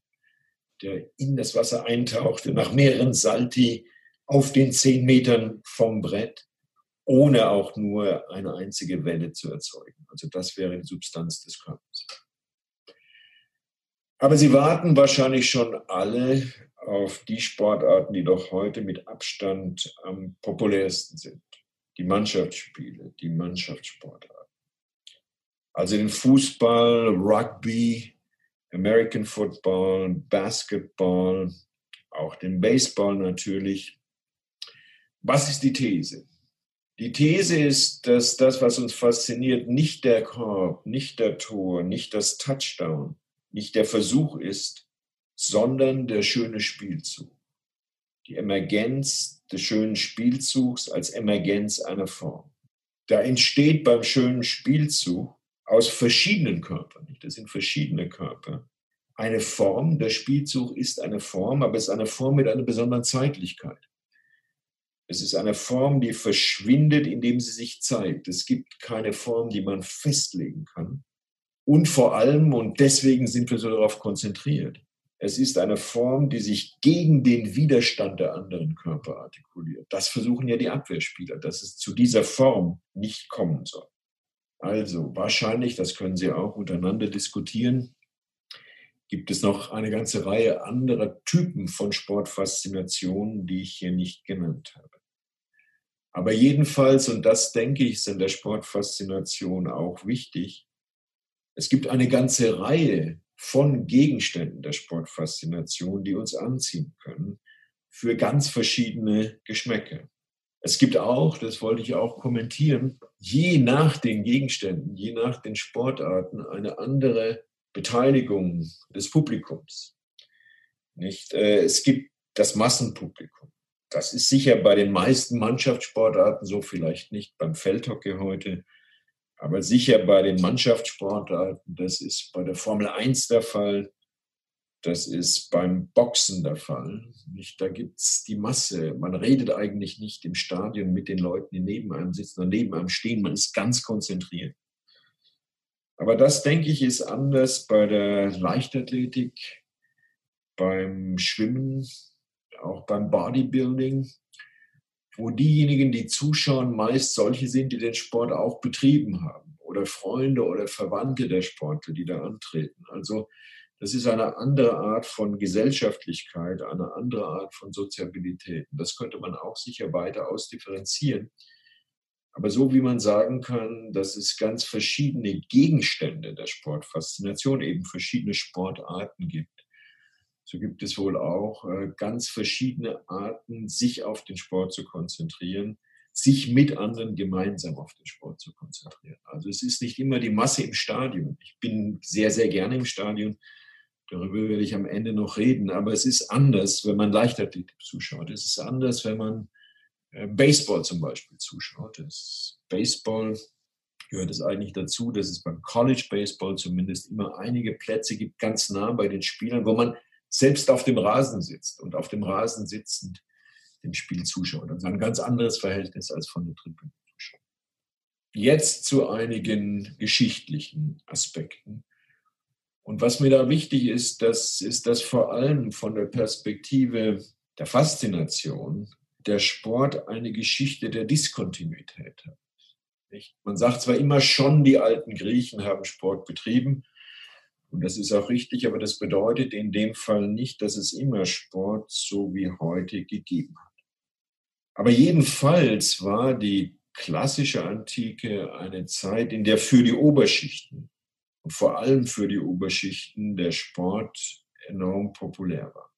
der in das Wasser eintauchte, nach mehreren Salti auf den zehn Metern vom Brett, ohne auch nur eine einzige Welle zu erzeugen. Also das wäre die Substanz des Körpers. Aber Sie warten wahrscheinlich schon alle auf die Sportarten, die doch heute mit Abstand am populärsten sind. Die Mannschaftsspiele, die Mannschaftssportarten. Also den Fußball, Rugby, American Football, Basketball, auch den Baseball natürlich. Was ist die These? Die These ist, dass das, was uns fasziniert, nicht der Korb, nicht der Tor, nicht das Touchdown, nicht der Versuch ist, sondern der schöne Spielzug. Die Emergenz des schönen Spielzugs als Emergenz einer Form. Da entsteht beim schönen Spielzug aus verschiedenen Körpern, das sind verschiedene Körper, eine Form. Der Spielzug ist eine Form, aber es ist eine Form mit einer besonderen Zeitlichkeit. Es ist eine Form, die verschwindet, indem sie sich zeigt. Es gibt keine Form, die man festlegen kann, und vor allem, und deswegen sind wir so darauf konzentriert, es ist eine Form, die sich gegen den Widerstand der anderen Körper artikuliert. Das versuchen ja die Abwehrspieler, dass es zu dieser Form nicht kommen soll. Also wahrscheinlich, das können Sie auch untereinander diskutieren, gibt es noch eine ganze Reihe anderer Typen von Sportfaszinationen, die ich hier nicht genannt habe. Aber jedenfalls, und das denke ich, ist in der Sportfaszination auch wichtig, es gibt eine ganze Reihe von Gegenständen der Sportfaszination, die uns anziehen können, für ganz verschiedene Geschmäcker. Es gibt auch, das wollte ich auch kommentieren, je nach den Gegenständen, je nach den Sportarten eine andere Beteiligung des Publikums. Nicht? Äh, es gibt das Massenpublikum. Das ist sicher bei den meisten Mannschaftssportarten so, vielleicht nicht beim Feldhockey heute, aber sicher bei den Mannschaftssportarten, das ist bei der Formel 1 der Fall, das ist beim Boxen der Fall. Nicht? Da gibt es die Masse. Man redet eigentlich nicht im Stadion mit den Leuten, die neben einem sitzen oder neben einem stehen. Man ist ganz konzentriert. Aber das, denke ich, ist anders bei der Leichtathletik, beim Schwimmen, auch beim Bodybuilding wo diejenigen, die zuschauen, meist solche sind, die den Sport auch betrieben haben oder Freunde oder Verwandte der Sportler, die da antreten. Also Das ist eine andere Art von Gesellschaftlichkeit, eine andere Art von Soziabilität. Das könnte man auch sicher weiter ausdifferenzieren. Aber so wie man sagen kann, dass es ganz verschiedene Gegenstände der Sportfaszination, eben verschiedene Sportarten gibt, so gibt es wohl auch äh, ganz verschiedene Arten, sich auf den Sport zu konzentrieren, sich mit anderen gemeinsam auf den Sport zu konzentrieren. Also es ist nicht immer die Masse im Stadion. Ich bin sehr, sehr gerne im Stadion. Darüber werde ich am Ende noch reden. Aber es ist anders, wenn man Leichtathletik zuschaut. Es ist anders, wenn man äh, Baseball zum Beispiel zuschaut. Das Baseball gehört es eigentlich dazu, dass es beim College Baseball zumindest immer einige Plätze gibt, ganz nah bei den Spielern, wo man selbst auf dem Rasen sitzt und auf dem Rasen sitzend dem Spiel zuschaut. Also ein ganz anderes Verhältnis als von der Tribüne zuschauen. Jetzt zu einigen geschichtlichen Aspekten. Und was mir da wichtig ist, das ist, dass vor allem von der Perspektive der Faszination der Sport eine Geschichte der Diskontinuität hat. Man sagt zwar immer schon, die alten Griechen haben Sport betrieben, und das ist auch richtig, aber das bedeutet in dem Fall nicht, dass es immer Sport so wie heute gegeben hat. Aber jedenfalls war die klassische Antike eine Zeit, in der für die Oberschichten und vor allem für die Oberschichten der Sport enorm populär war.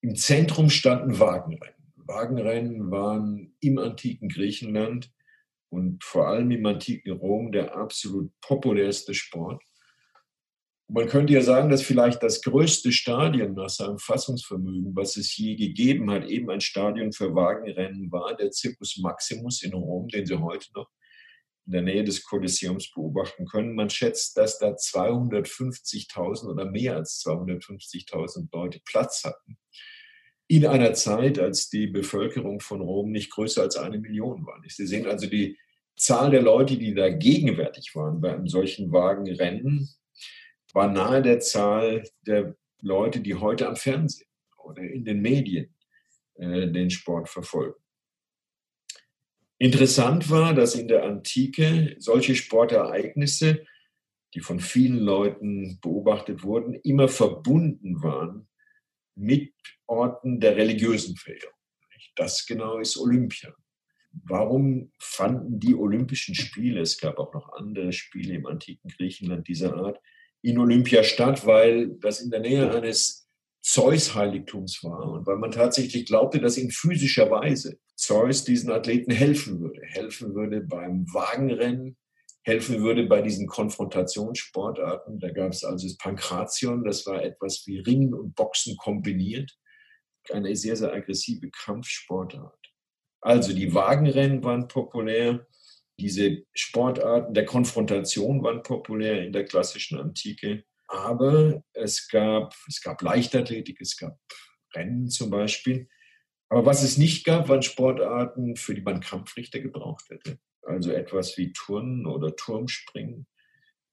Im Zentrum standen Wagenrennen. Wagenrennen waren im antiken Griechenland und vor allem im antiken Rom der absolut populärste Sport. Man könnte ja sagen, dass vielleicht das größte Stadion nach seinem Fassungsvermögen, was es je gegeben hat, eben ein Stadion für Wagenrennen war, der Circus Maximus in Rom, den Sie heute noch in der Nähe des Kolosseums beobachten können. Man schätzt, dass da 250.000 oder mehr als 250.000 Leute Platz hatten. In einer Zeit, als die Bevölkerung von Rom nicht größer als eine Million war. Sie sehen also die Zahl der Leute, die da gegenwärtig waren bei einem solchen Wagenrennen, war nahe der Zahl der Leute, die heute am Fernsehen oder in den Medien äh, den Sport verfolgen. Interessant war, dass in der Antike solche Sportereignisse, die von vielen Leuten beobachtet wurden, immer verbunden waren mit Orten der religiösen Verehrung. Das genau ist Olympia. Warum fanden die Olympischen Spiele, es gab auch noch andere Spiele im antiken Griechenland dieser Art, in Olympia statt, weil das in der Nähe eines Zeus-Heiligtums war und weil man tatsächlich glaubte, dass in physischer Weise Zeus diesen Athleten helfen würde. Helfen würde beim Wagenrennen, helfen würde bei diesen Konfrontationssportarten. Da gab es also das Pankration, das war etwas wie Ringen und Boxen kombiniert. Eine sehr, sehr aggressive Kampfsportart. Also die Wagenrennen waren populär. Diese Sportarten der Konfrontation waren populär in der klassischen Antike, aber es gab, es gab Leichtathletik, es gab Rennen zum Beispiel. Aber was es nicht gab, waren Sportarten, für die man Kampfrichter gebraucht hätte. Also etwas wie Turnen oder Turmspringen.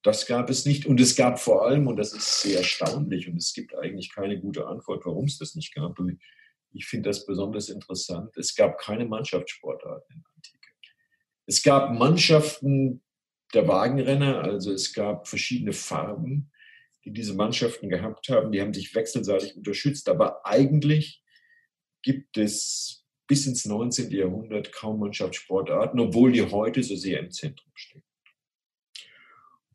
Das gab es nicht. Und es gab vor allem, und das ist sehr erstaunlich, und es gibt eigentlich keine gute Antwort, warum es das nicht gab. Ich finde das besonders interessant. Es gab keine Mannschaftssportarten in der Antike. Es gab Mannschaften der Wagenrenner, also es gab verschiedene Farben, die diese Mannschaften gehabt haben. Die haben sich wechselseitig unterstützt, aber eigentlich gibt es bis ins 19. Jahrhundert kaum Mannschaftssportarten, obwohl die heute so sehr im Zentrum stehen.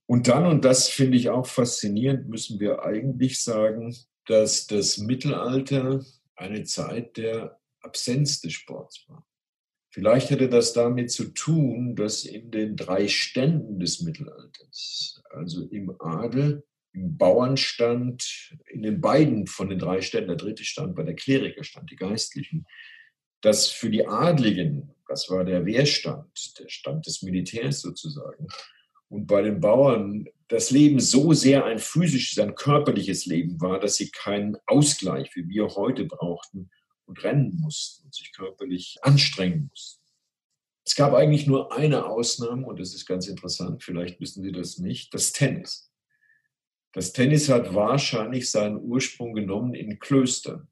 Und dann, und das finde ich auch faszinierend, müssen wir eigentlich sagen, dass das Mittelalter eine Zeit der Absenz des Sports war. Vielleicht hätte das damit zu tun, dass in den drei Ständen des Mittelalters, also im Adel, im Bauernstand, in den beiden von den drei Ständen, der dritte Stand bei der Klerikerstand, die Geistlichen, dass für die Adligen, das war der Wehrstand, der Stand des Militärs sozusagen, und bei den Bauern das Leben so sehr ein physisches, ein körperliches Leben war, dass sie keinen Ausgleich, wie wir heute brauchten, und rennen mussten und sich körperlich anstrengen mussten. Es gab eigentlich nur eine Ausnahme und das ist ganz interessant, vielleicht wissen Sie das nicht, das Tennis. Das Tennis hat wahrscheinlich seinen Ursprung genommen in Klöstern.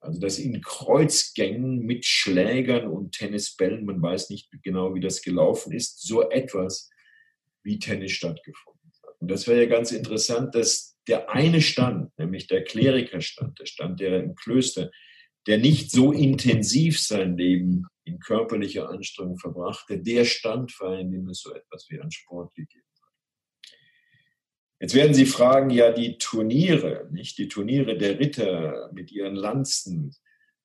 Also dass in Kreuzgängen mit Schlägern und Tennisbällen, man weiß nicht genau, wie das gelaufen ist, so etwas wie Tennis stattgefunden hat. Und das wäre ja ganz interessant, dass der eine Stand, nämlich der Klerikerstand, der Stand der im Klöster, der nicht so intensiv sein Leben in körperlicher Anstrengung verbrachte, der Stand war, in dem es so etwas wie einen Sport gegeben. Jetzt werden Sie fragen, ja, die Turniere, nicht die Turniere der Ritter mit ihren Lanzen,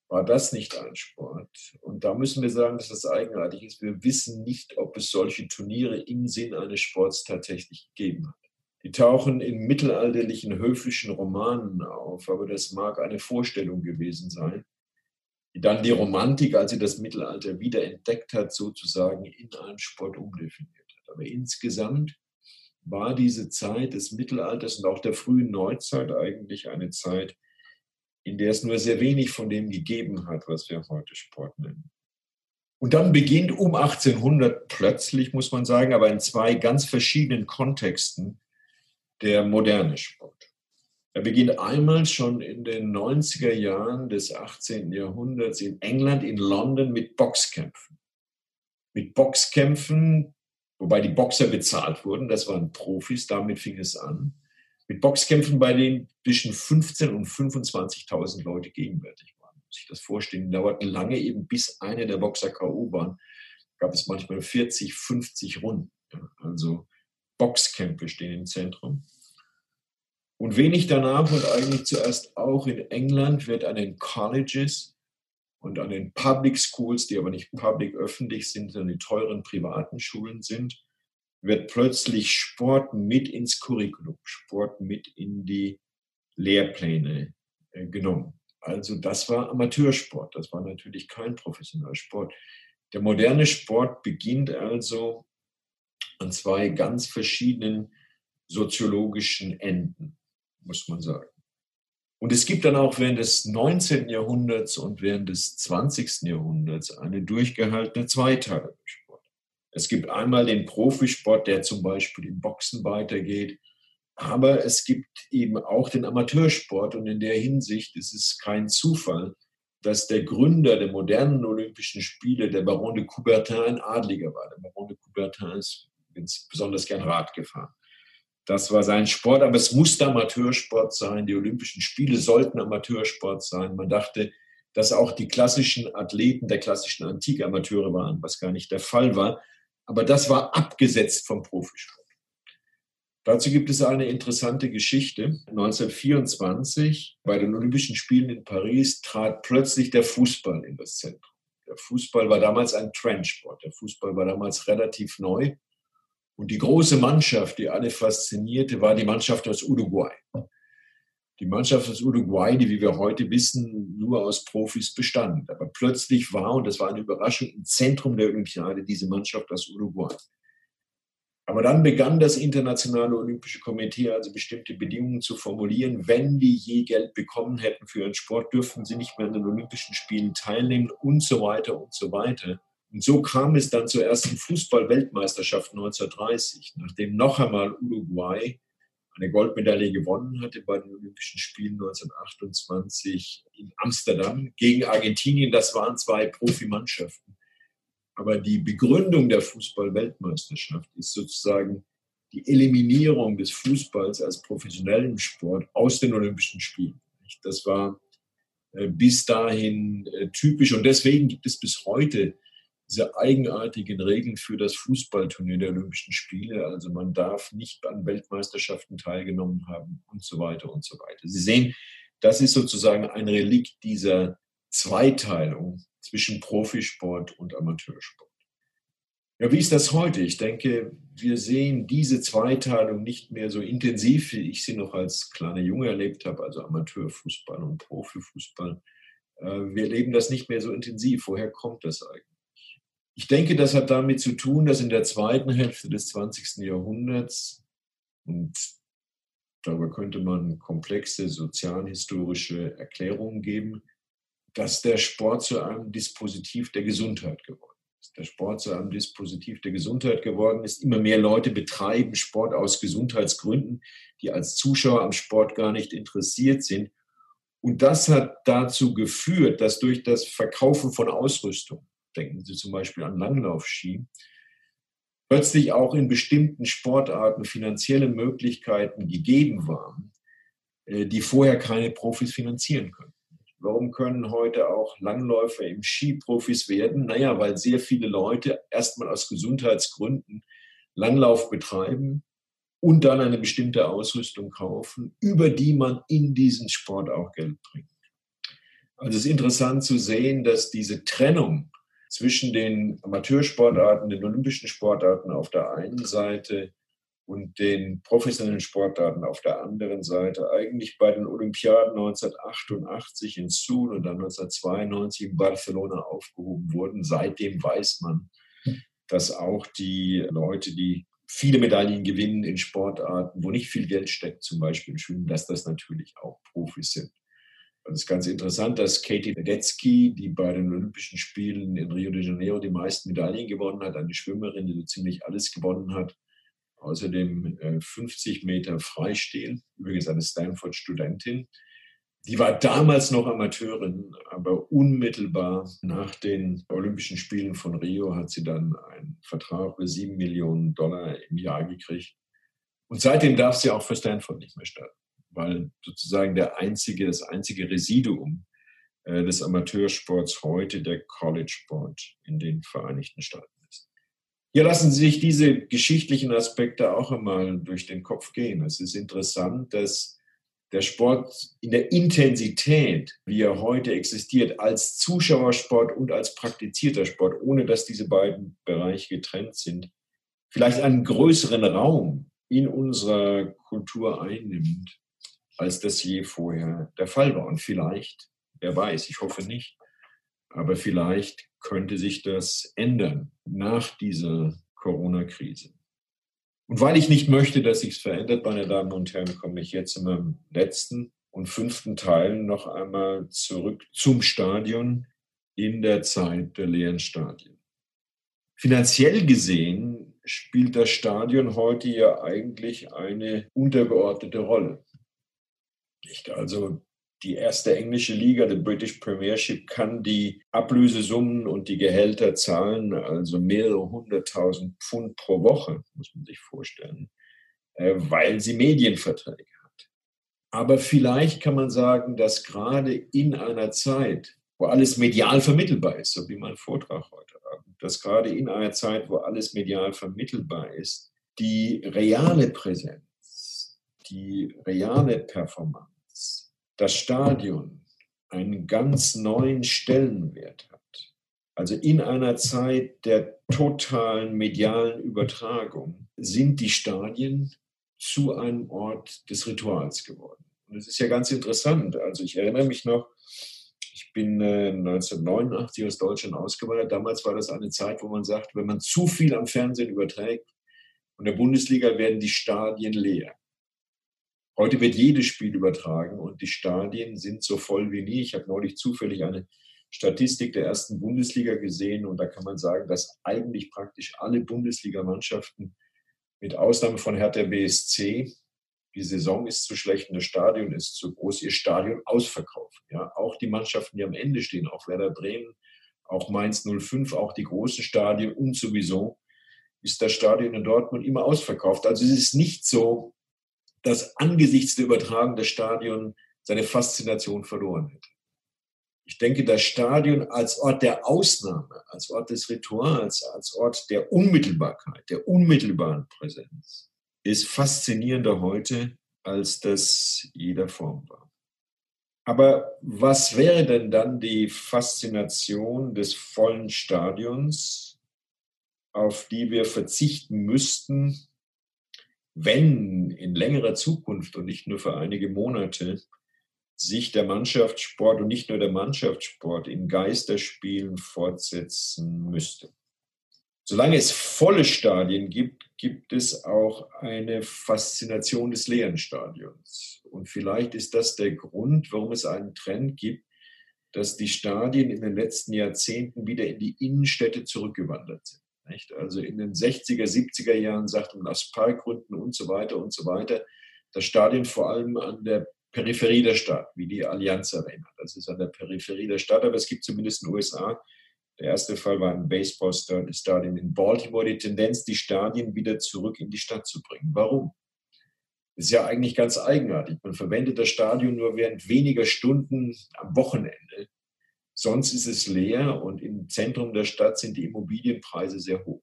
war das nicht ein Sport? Und da müssen wir sagen, dass das eigenartig ist. Wir wissen nicht, ob es solche Turniere im Sinn eines Sports tatsächlich gegeben hat. Die tauchen in mittelalterlichen höfischen Romanen auf, aber das mag eine Vorstellung gewesen sein, die dann die Romantik, als sie das Mittelalter wieder entdeckt hat, sozusagen in einen Sport umdefiniert hat. Aber insgesamt war diese Zeit des Mittelalters und auch der frühen Neuzeit eigentlich eine Zeit, in der es nur sehr wenig von dem gegeben hat, was wir heute Sport nennen. Und dann beginnt um 1800 plötzlich, muss man sagen, aber in zwei ganz verschiedenen Kontexten der moderne Sport. Er beginnt einmal schon in den 90er Jahren des 18. Jahrhunderts in England, in London mit Boxkämpfen. Mit Boxkämpfen, wobei die Boxer bezahlt wurden, das waren Profis, damit fing es an mit Boxkämpfen, bei denen zwischen 15.000 und 25.000 Leute gegenwärtig waren. Muss ich das vorstellen, die dauerten lange eben, bis einer der Boxer K.O. waren, gab es manchmal 40, 50 Runden. Also Boxkämpfe stehen im Zentrum. Und wenig danach und eigentlich zuerst auch in England wird an den Colleges und an den Public Schools, die aber nicht public öffentlich sind, sondern die teuren privaten Schulen sind, wird plötzlich Sport mit ins Curriculum, Sport mit in die Lehrpläne äh, genommen. Also das war Amateursport, das war natürlich kein professioneller Sport. Der moderne Sport beginnt also an zwei ganz verschiedenen soziologischen Enden, muss man sagen. Und es gibt dann auch während des 19. Jahrhunderts und während des 20. Jahrhunderts eine durchgehaltene Zweiteilung es gibt einmal den Profisport, der zum Beispiel im Boxen weitergeht. Aber es gibt eben auch den Amateursport. Und in der Hinsicht ist es kein Zufall, dass der Gründer der modernen Olympischen Spiele, der Baron de Coubertin, ein Adliger war. Der Baron de Coubertin ist besonders gern Rad gefahren. Das war sein Sport, aber es musste Amateursport sein. Die Olympischen Spiele sollten Amateursport sein. Man dachte, dass auch die klassischen Athleten der klassischen Antike Amateure waren, was gar nicht der Fall war. Aber das war abgesetzt vom Profisport. Dazu gibt es eine interessante Geschichte. 1924 bei den Olympischen Spielen in Paris trat plötzlich der Fußball in das Zentrum. Der Fußball war damals ein Trendsport. Der Fußball war damals relativ neu. Und die große Mannschaft, die alle faszinierte, war die Mannschaft aus Uruguay die Mannschaft aus Uruguay, die, wie wir heute wissen, nur aus Profis bestand. Aber plötzlich war, und das war eine Überraschung, im Zentrum der Olympiade diese Mannschaft aus Uruguay. Aber dann begann das Internationale Olympische Komitee also bestimmte Bedingungen zu formulieren. Wenn die je Geld bekommen hätten für ihren Sport, dürften sie nicht mehr an den Olympischen Spielen teilnehmen und so weiter und so weiter. Und so kam es dann zur ersten Fußball-Weltmeisterschaft 1930, nachdem noch einmal Uruguay eine Goldmedaille gewonnen hatte bei den Olympischen Spielen 1928 in Amsterdam gegen Argentinien. Das waren zwei Profimannschaften. Aber die Begründung der Fußball-Weltmeisterschaft ist sozusagen die Eliminierung des Fußballs als professionellen Sport aus den Olympischen Spielen. Das war äh, bis dahin äh, typisch und deswegen gibt es bis heute diese eigenartigen Regeln für das Fußballturnier der Olympischen Spiele. Also man darf nicht an Weltmeisterschaften teilgenommen haben und so weiter und so weiter. Sie sehen, das ist sozusagen ein Relikt dieser Zweiteilung zwischen Profisport und Amateursport. Ja, wie ist das heute? Ich denke, wir sehen diese Zweiteilung nicht mehr so intensiv, wie ich sie noch als kleiner Junge erlebt habe, also Amateurfußball und Profifußball. Äh, wir erleben das nicht mehr so intensiv. Woher kommt das eigentlich? Ich denke, das hat damit zu tun, dass in der zweiten Hälfte des 20. Jahrhunderts, und darüber könnte man komplexe sozialhistorische Erklärungen geben, dass der Sport zu einem Dispositiv der Gesundheit geworden ist. Der Sport zu einem Dispositiv der Gesundheit geworden ist. Immer mehr Leute betreiben Sport aus Gesundheitsgründen, die als Zuschauer am Sport gar nicht interessiert sind. Und das hat dazu geführt, dass durch das Verkaufen von Ausrüstung, denken Sie zum Beispiel an Langlaufski, plötzlich auch in bestimmten Sportarten finanzielle Möglichkeiten gegeben waren, äh, die vorher keine Profis finanzieren können. Warum können heute auch Langläufer im Ski Profis werden? Naja, weil sehr viele Leute erstmal aus Gesundheitsgründen Langlauf betreiben und dann eine bestimmte Ausrüstung kaufen, über die man in diesen Sport auch Geld bringt. Also es ist interessant zu sehen, dass diese Trennung zwischen den Amateursportarten, den olympischen Sportarten auf der einen Seite und den professionellen Sportarten auf der anderen Seite eigentlich bei den Olympiaden 1988 in Seoul und dann 1992 in Barcelona aufgehoben wurden. Seitdem weiß man, dass auch die Leute, die viele Medaillen gewinnen in Sportarten, wo nicht viel Geld steckt, zum Beispiel im Schwimmen, dass das natürlich auch Profis sind. Also es ist ganz interessant, dass Katie Ledecky, die bei den Olympischen Spielen in Rio de Janeiro die meisten Medaillen gewonnen hat, eine Schwimmerin, die so ziemlich alles gewonnen hat, außerdem 50 äh, Meter Freistil, übrigens eine Stanford-Studentin. Die war damals noch Amateurin, aber unmittelbar nach den Olympischen Spielen von Rio hat sie dann einen Vertrag für sieben Millionen Dollar im Jahr gekriegt. Und seitdem darf sie auch für Stanford nicht mehr starten, weil sozusagen der einzige, das einzige Residuum äh, des Amateursports heute der College-Sport in den Vereinigten Staaten hier lassen sich diese geschichtlichen Aspekte auch einmal durch den Kopf gehen. Es ist interessant, dass der Sport in der Intensität, wie er heute existiert, als Zuschauersport und als praktizierter Sport, ohne dass diese beiden Bereiche getrennt sind, vielleicht einen größeren Raum in unserer Kultur einnimmt, als das je vorher der Fall war. Und vielleicht, wer weiß, ich hoffe nicht, aber vielleicht könnte sich das ändern nach dieser Corona-Krise. Und weil ich nicht möchte, dass sich es verändert, meine Damen und Herren, komme ich jetzt in meinem letzten und fünften Teil noch einmal zurück zum Stadion in der Zeit der leeren Stadien. Finanziell gesehen spielt das Stadion heute ja eigentlich eine untergeordnete Rolle. Also die erste englische Liga, die British Premiership, kann die Ablösesummen und die Gehälter zahlen, also mehrere hunderttausend Pfund pro Woche, muss man sich vorstellen, äh, weil sie Medienverträge hat. Aber vielleicht kann man sagen, dass gerade in einer Zeit, wo alles medial vermittelbar ist, so wie mein Vortrag heute Abend, dass gerade in einer Zeit, wo alles medial vermittelbar ist, die reale Präsenz, die reale Performance, das Stadion einen ganz neuen Stellenwert hat. Also in einer Zeit der totalen medialen Übertragung sind die Stadien zu einem Ort des Rituals geworden. Und es ist ja ganz interessant. Also ich erinnere mich noch, ich bin 1989 äh, aus Deutschland ausgewandert. Damals war das eine Zeit, wo man sagt, wenn man zu viel am Fernsehen überträgt, und der Bundesliga werden die Stadien leer. Heute wird jedes Spiel übertragen und die Stadien sind so voll wie nie. Ich habe neulich zufällig eine Statistik der ersten Bundesliga gesehen und da kann man sagen, dass eigentlich praktisch alle Bundesligamannschaften mit Ausnahme von Hertha BSC, die Saison ist zu schlecht und das Stadion ist zu groß, ihr Stadion ausverkaufen. Ja, auch die Mannschaften, die am Ende stehen, auch Werder Bremen, auch Mainz 05, auch die großen Stadien und sowieso ist das Stadion in Dortmund immer ausverkauft. Also es ist nicht so, dass angesichts der Übertragung das Stadion seine Faszination verloren hätte. Ich denke, das Stadion als Ort der Ausnahme, als Ort des Rituals, als Ort der Unmittelbarkeit, der unmittelbaren Präsenz, ist faszinierender heute, als das jeder Form war. Aber was wäre denn dann die Faszination des vollen Stadions, auf die wir verzichten müssten, wenn in längerer Zukunft und nicht nur für einige Monate sich der Mannschaftssport und nicht nur der Mannschaftssport in Geisterspielen fortsetzen müsste. Solange es volle Stadien gibt, gibt es auch eine Faszination des leeren Stadions. Und vielleicht ist das der Grund, warum es einen Trend gibt, dass die Stadien in den letzten Jahrzehnten wieder in die Innenstädte zurückgewandert sind. Nicht? Also in den 60er, 70er Jahren sagte man aus Parkgründen und so weiter und so weiter, das Stadion vor allem an der Peripherie der Stadt, wie die Allianz Arena. Das ist an der Peripherie der Stadt, aber es gibt zumindest in den USA. Der erste Fall war ein Baseballstadion in Baltimore. Die Tendenz, die Stadien wieder zurück in die Stadt zu bringen. Warum? Das ist ja eigentlich ganz eigenartig. Man verwendet das Stadion nur während weniger Stunden am Wochenende. Sonst ist es leer und im Zentrum der Stadt sind die Immobilienpreise sehr hoch.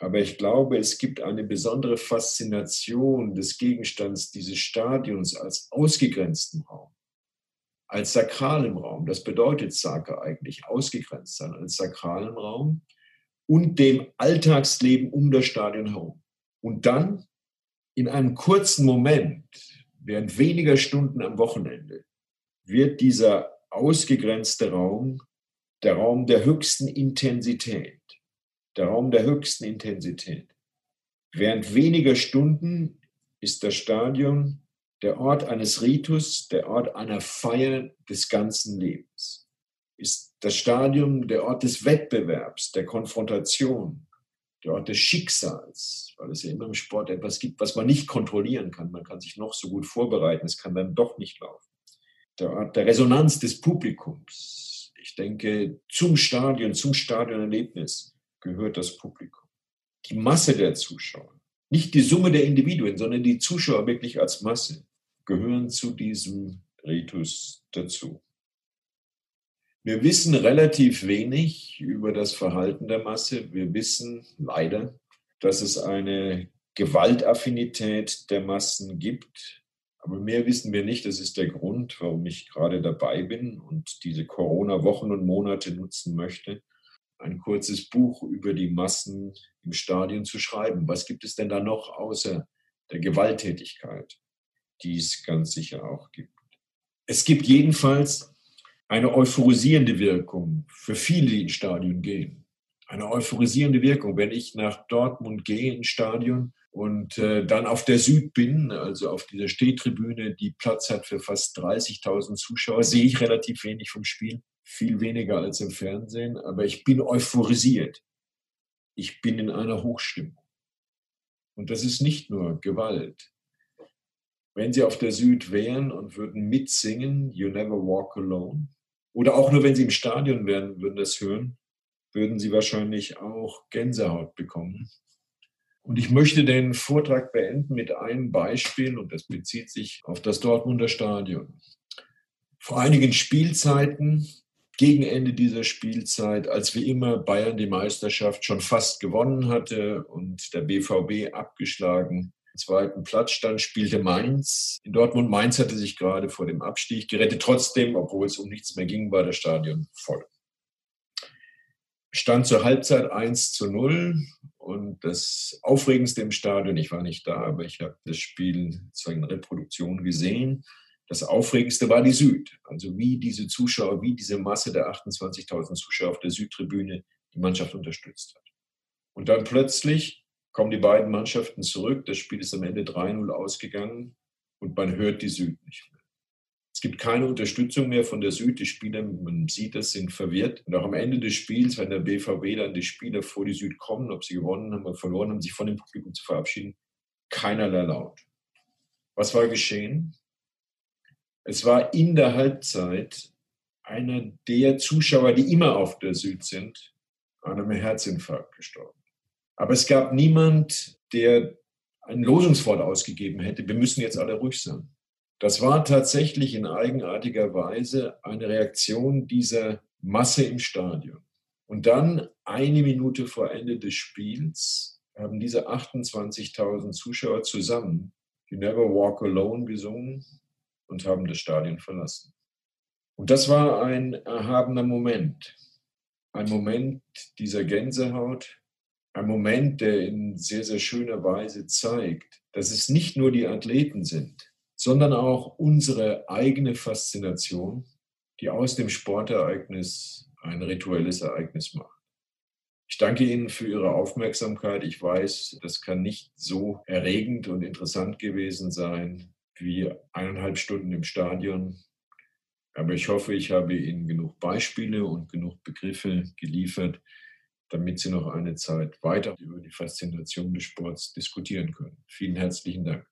Aber ich glaube, es gibt eine besondere Faszination des Gegenstands dieses Stadions als ausgegrenzten Raum, als sakralen Raum. Das bedeutet Sake eigentlich, ausgegrenzt sein, als sakralen Raum und dem Alltagsleben um das Stadion herum. Und dann in einem kurzen Moment, während weniger Stunden am Wochenende, wird dieser ausgegrenzte Raum der Raum der höchsten Intensität der Raum der höchsten Intensität. Während weniger Stunden ist das Stadion der Ort eines Ritus, der Ort einer Feier des ganzen Lebens. Ist das Stadion der Ort des Wettbewerbs, der Konfrontation, der Ort des Schicksals, weil es ja immer im Sport etwas gibt, was man nicht kontrollieren kann. Man kann sich noch so gut vorbereiten, es kann dann doch nicht laufen. Der Ort der Resonanz des Publikums. Ich denke, zum Stadion, zum Stadionerlebnis gehört das Publikum. Die Masse der Zuschauer, nicht die Summe der Individuen, sondern die Zuschauer wirklich als Masse, gehören zu diesem Ritus dazu. Wir wissen relativ wenig über das Verhalten der Masse. Wir wissen leider, dass es eine Gewaltaffinität der Massen gibt. Aber mehr wissen wir nicht. Das ist der Grund, warum ich gerade dabei bin und diese Corona-Wochen und Monate nutzen möchte, ein kurzes Buch über die Massen im Stadion zu schreiben. Was gibt es denn da noch außer der Gewalttätigkeit, die es ganz sicher auch gibt? Es gibt jedenfalls eine euphorisierende Wirkung für viele, die ins Stadion gehen. Eine euphorisierende Wirkung. Wenn ich nach Dortmund gehe ins Stadion und äh, dann auf der Süd bin, also auf dieser Stehtribüne, die Platz hat für fast 30.000 Zuschauer, sehe ich relativ wenig vom Spiel viel weniger als im Fernsehen, aber ich bin euphorisiert. Ich bin in einer Hochstimmung. Und das ist nicht nur Gewalt. Wenn Sie auf der Süd wären und würden mitsingen, You Never Walk Alone, oder auch nur wenn Sie im Stadion wären, würden das hören, würden Sie wahrscheinlich auch Gänsehaut bekommen. Und ich möchte den Vortrag beenden mit einem Beispiel, und das bezieht sich auf das Dortmunder Stadion. Vor einigen Spielzeiten gegen Ende dieser Spielzeit, als wie immer Bayern die Meisterschaft schon fast gewonnen hatte und der BVB abgeschlagen zweiten Platz stand, spielte Mainz. In Dortmund Mainz hatte sich gerade vor dem Abstieg gerettet. Trotzdem, obwohl es um nichts mehr ging, war das Stadion voll. Stand zur Halbzeit 1 zu 0 und das Aufregendste im Stadion, ich war nicht da, aber ich habe das Spiel sozusagen in Reproduktion gesehen, das Aufregendste war die Süd. Also wie diese Zuschauer, wie diese Masse der 28.000 Zuschauer auf der Südtribüne die Mannschaft unterstützt hat. Und dann plötzlich kommen die beiden Mannschaften zurück. Das Spiel ist am Ende 3-0 ausgegangen und man hört die Süd nicht mehr. Gibt keine Unterstützung mehr von der Süd. Die Spieler, man sieht das, sind verwirrt. Und auch am Ende des Spiels, wenn der BVB dann die Spieler vor die Süd kommen, ob sie gewonnen haben oder verloren haben, sich von dem Publikum zu verabschieden, keinerlei Laut. Was war geschehen? Es war in der Halbzeit einer der Zuschauer, die immer auf der Süd sind, an einem Herzinfarkt gestorben. Aber es gab niemand, der ein Losungswort ausgegeben hätte, wir müssen jetzt alle ruhig sein. Das war tatsächlich in eigenartiger Weise eine Reaktion dieser Masse im Stadion. Und dann, eine Minute vor Ende des Spiels, haben diese 28.000 Zuschauer zusammen You Never Walk Alone gesungen und haben das Stadion verlassen. Und das war ein erhabener Moment. Ein Moment dieser Gänsehaut, ein Moment, der in sehr, sehr schöner Weise zeigt, dass es nicht nur die Athleten sind, sondern auch unsere eigene Faszination, die aus dem Sportereignis ein rituelles Ereignis macht. Ich danke Ihnen für Ihre Aufmerksamkeit. Ich weiß, das kann nicht so erregend und interessant gewesen sein wie eineinhalb Stunden im Stadion. Aber ich hoffe, ich habe Ihnen genug Beispiele und genug Begriffe geliefert, damit Sie noch eine Zeit weiter über die Faszination des Sports diskutieren können. Vielen herzlichen Dank.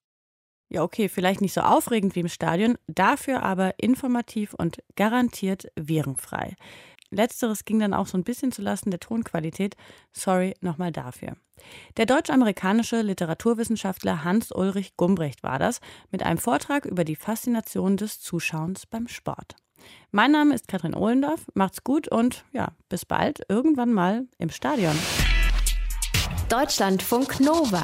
Ja, okay, vielleicht nicht so aufregend wie im Stadion, dafür aber informativ und garantiert virenfrei. Letzteres ging dann auch so ein bisschen zulasten der Tonqualität. Sorry nochmal dafür. Der deutsch-amerikanische Literaturwissenschaftler Hans-Ulrich Gumbrecht war das, mit einem Vortrag über die Faszination des Zuschauens beim Sport. Mein Name ist Katrin Ohlendorf. Macht's gut und ja, bis bald irgendwann mal im Stadion. Deutschlandfunk Nova.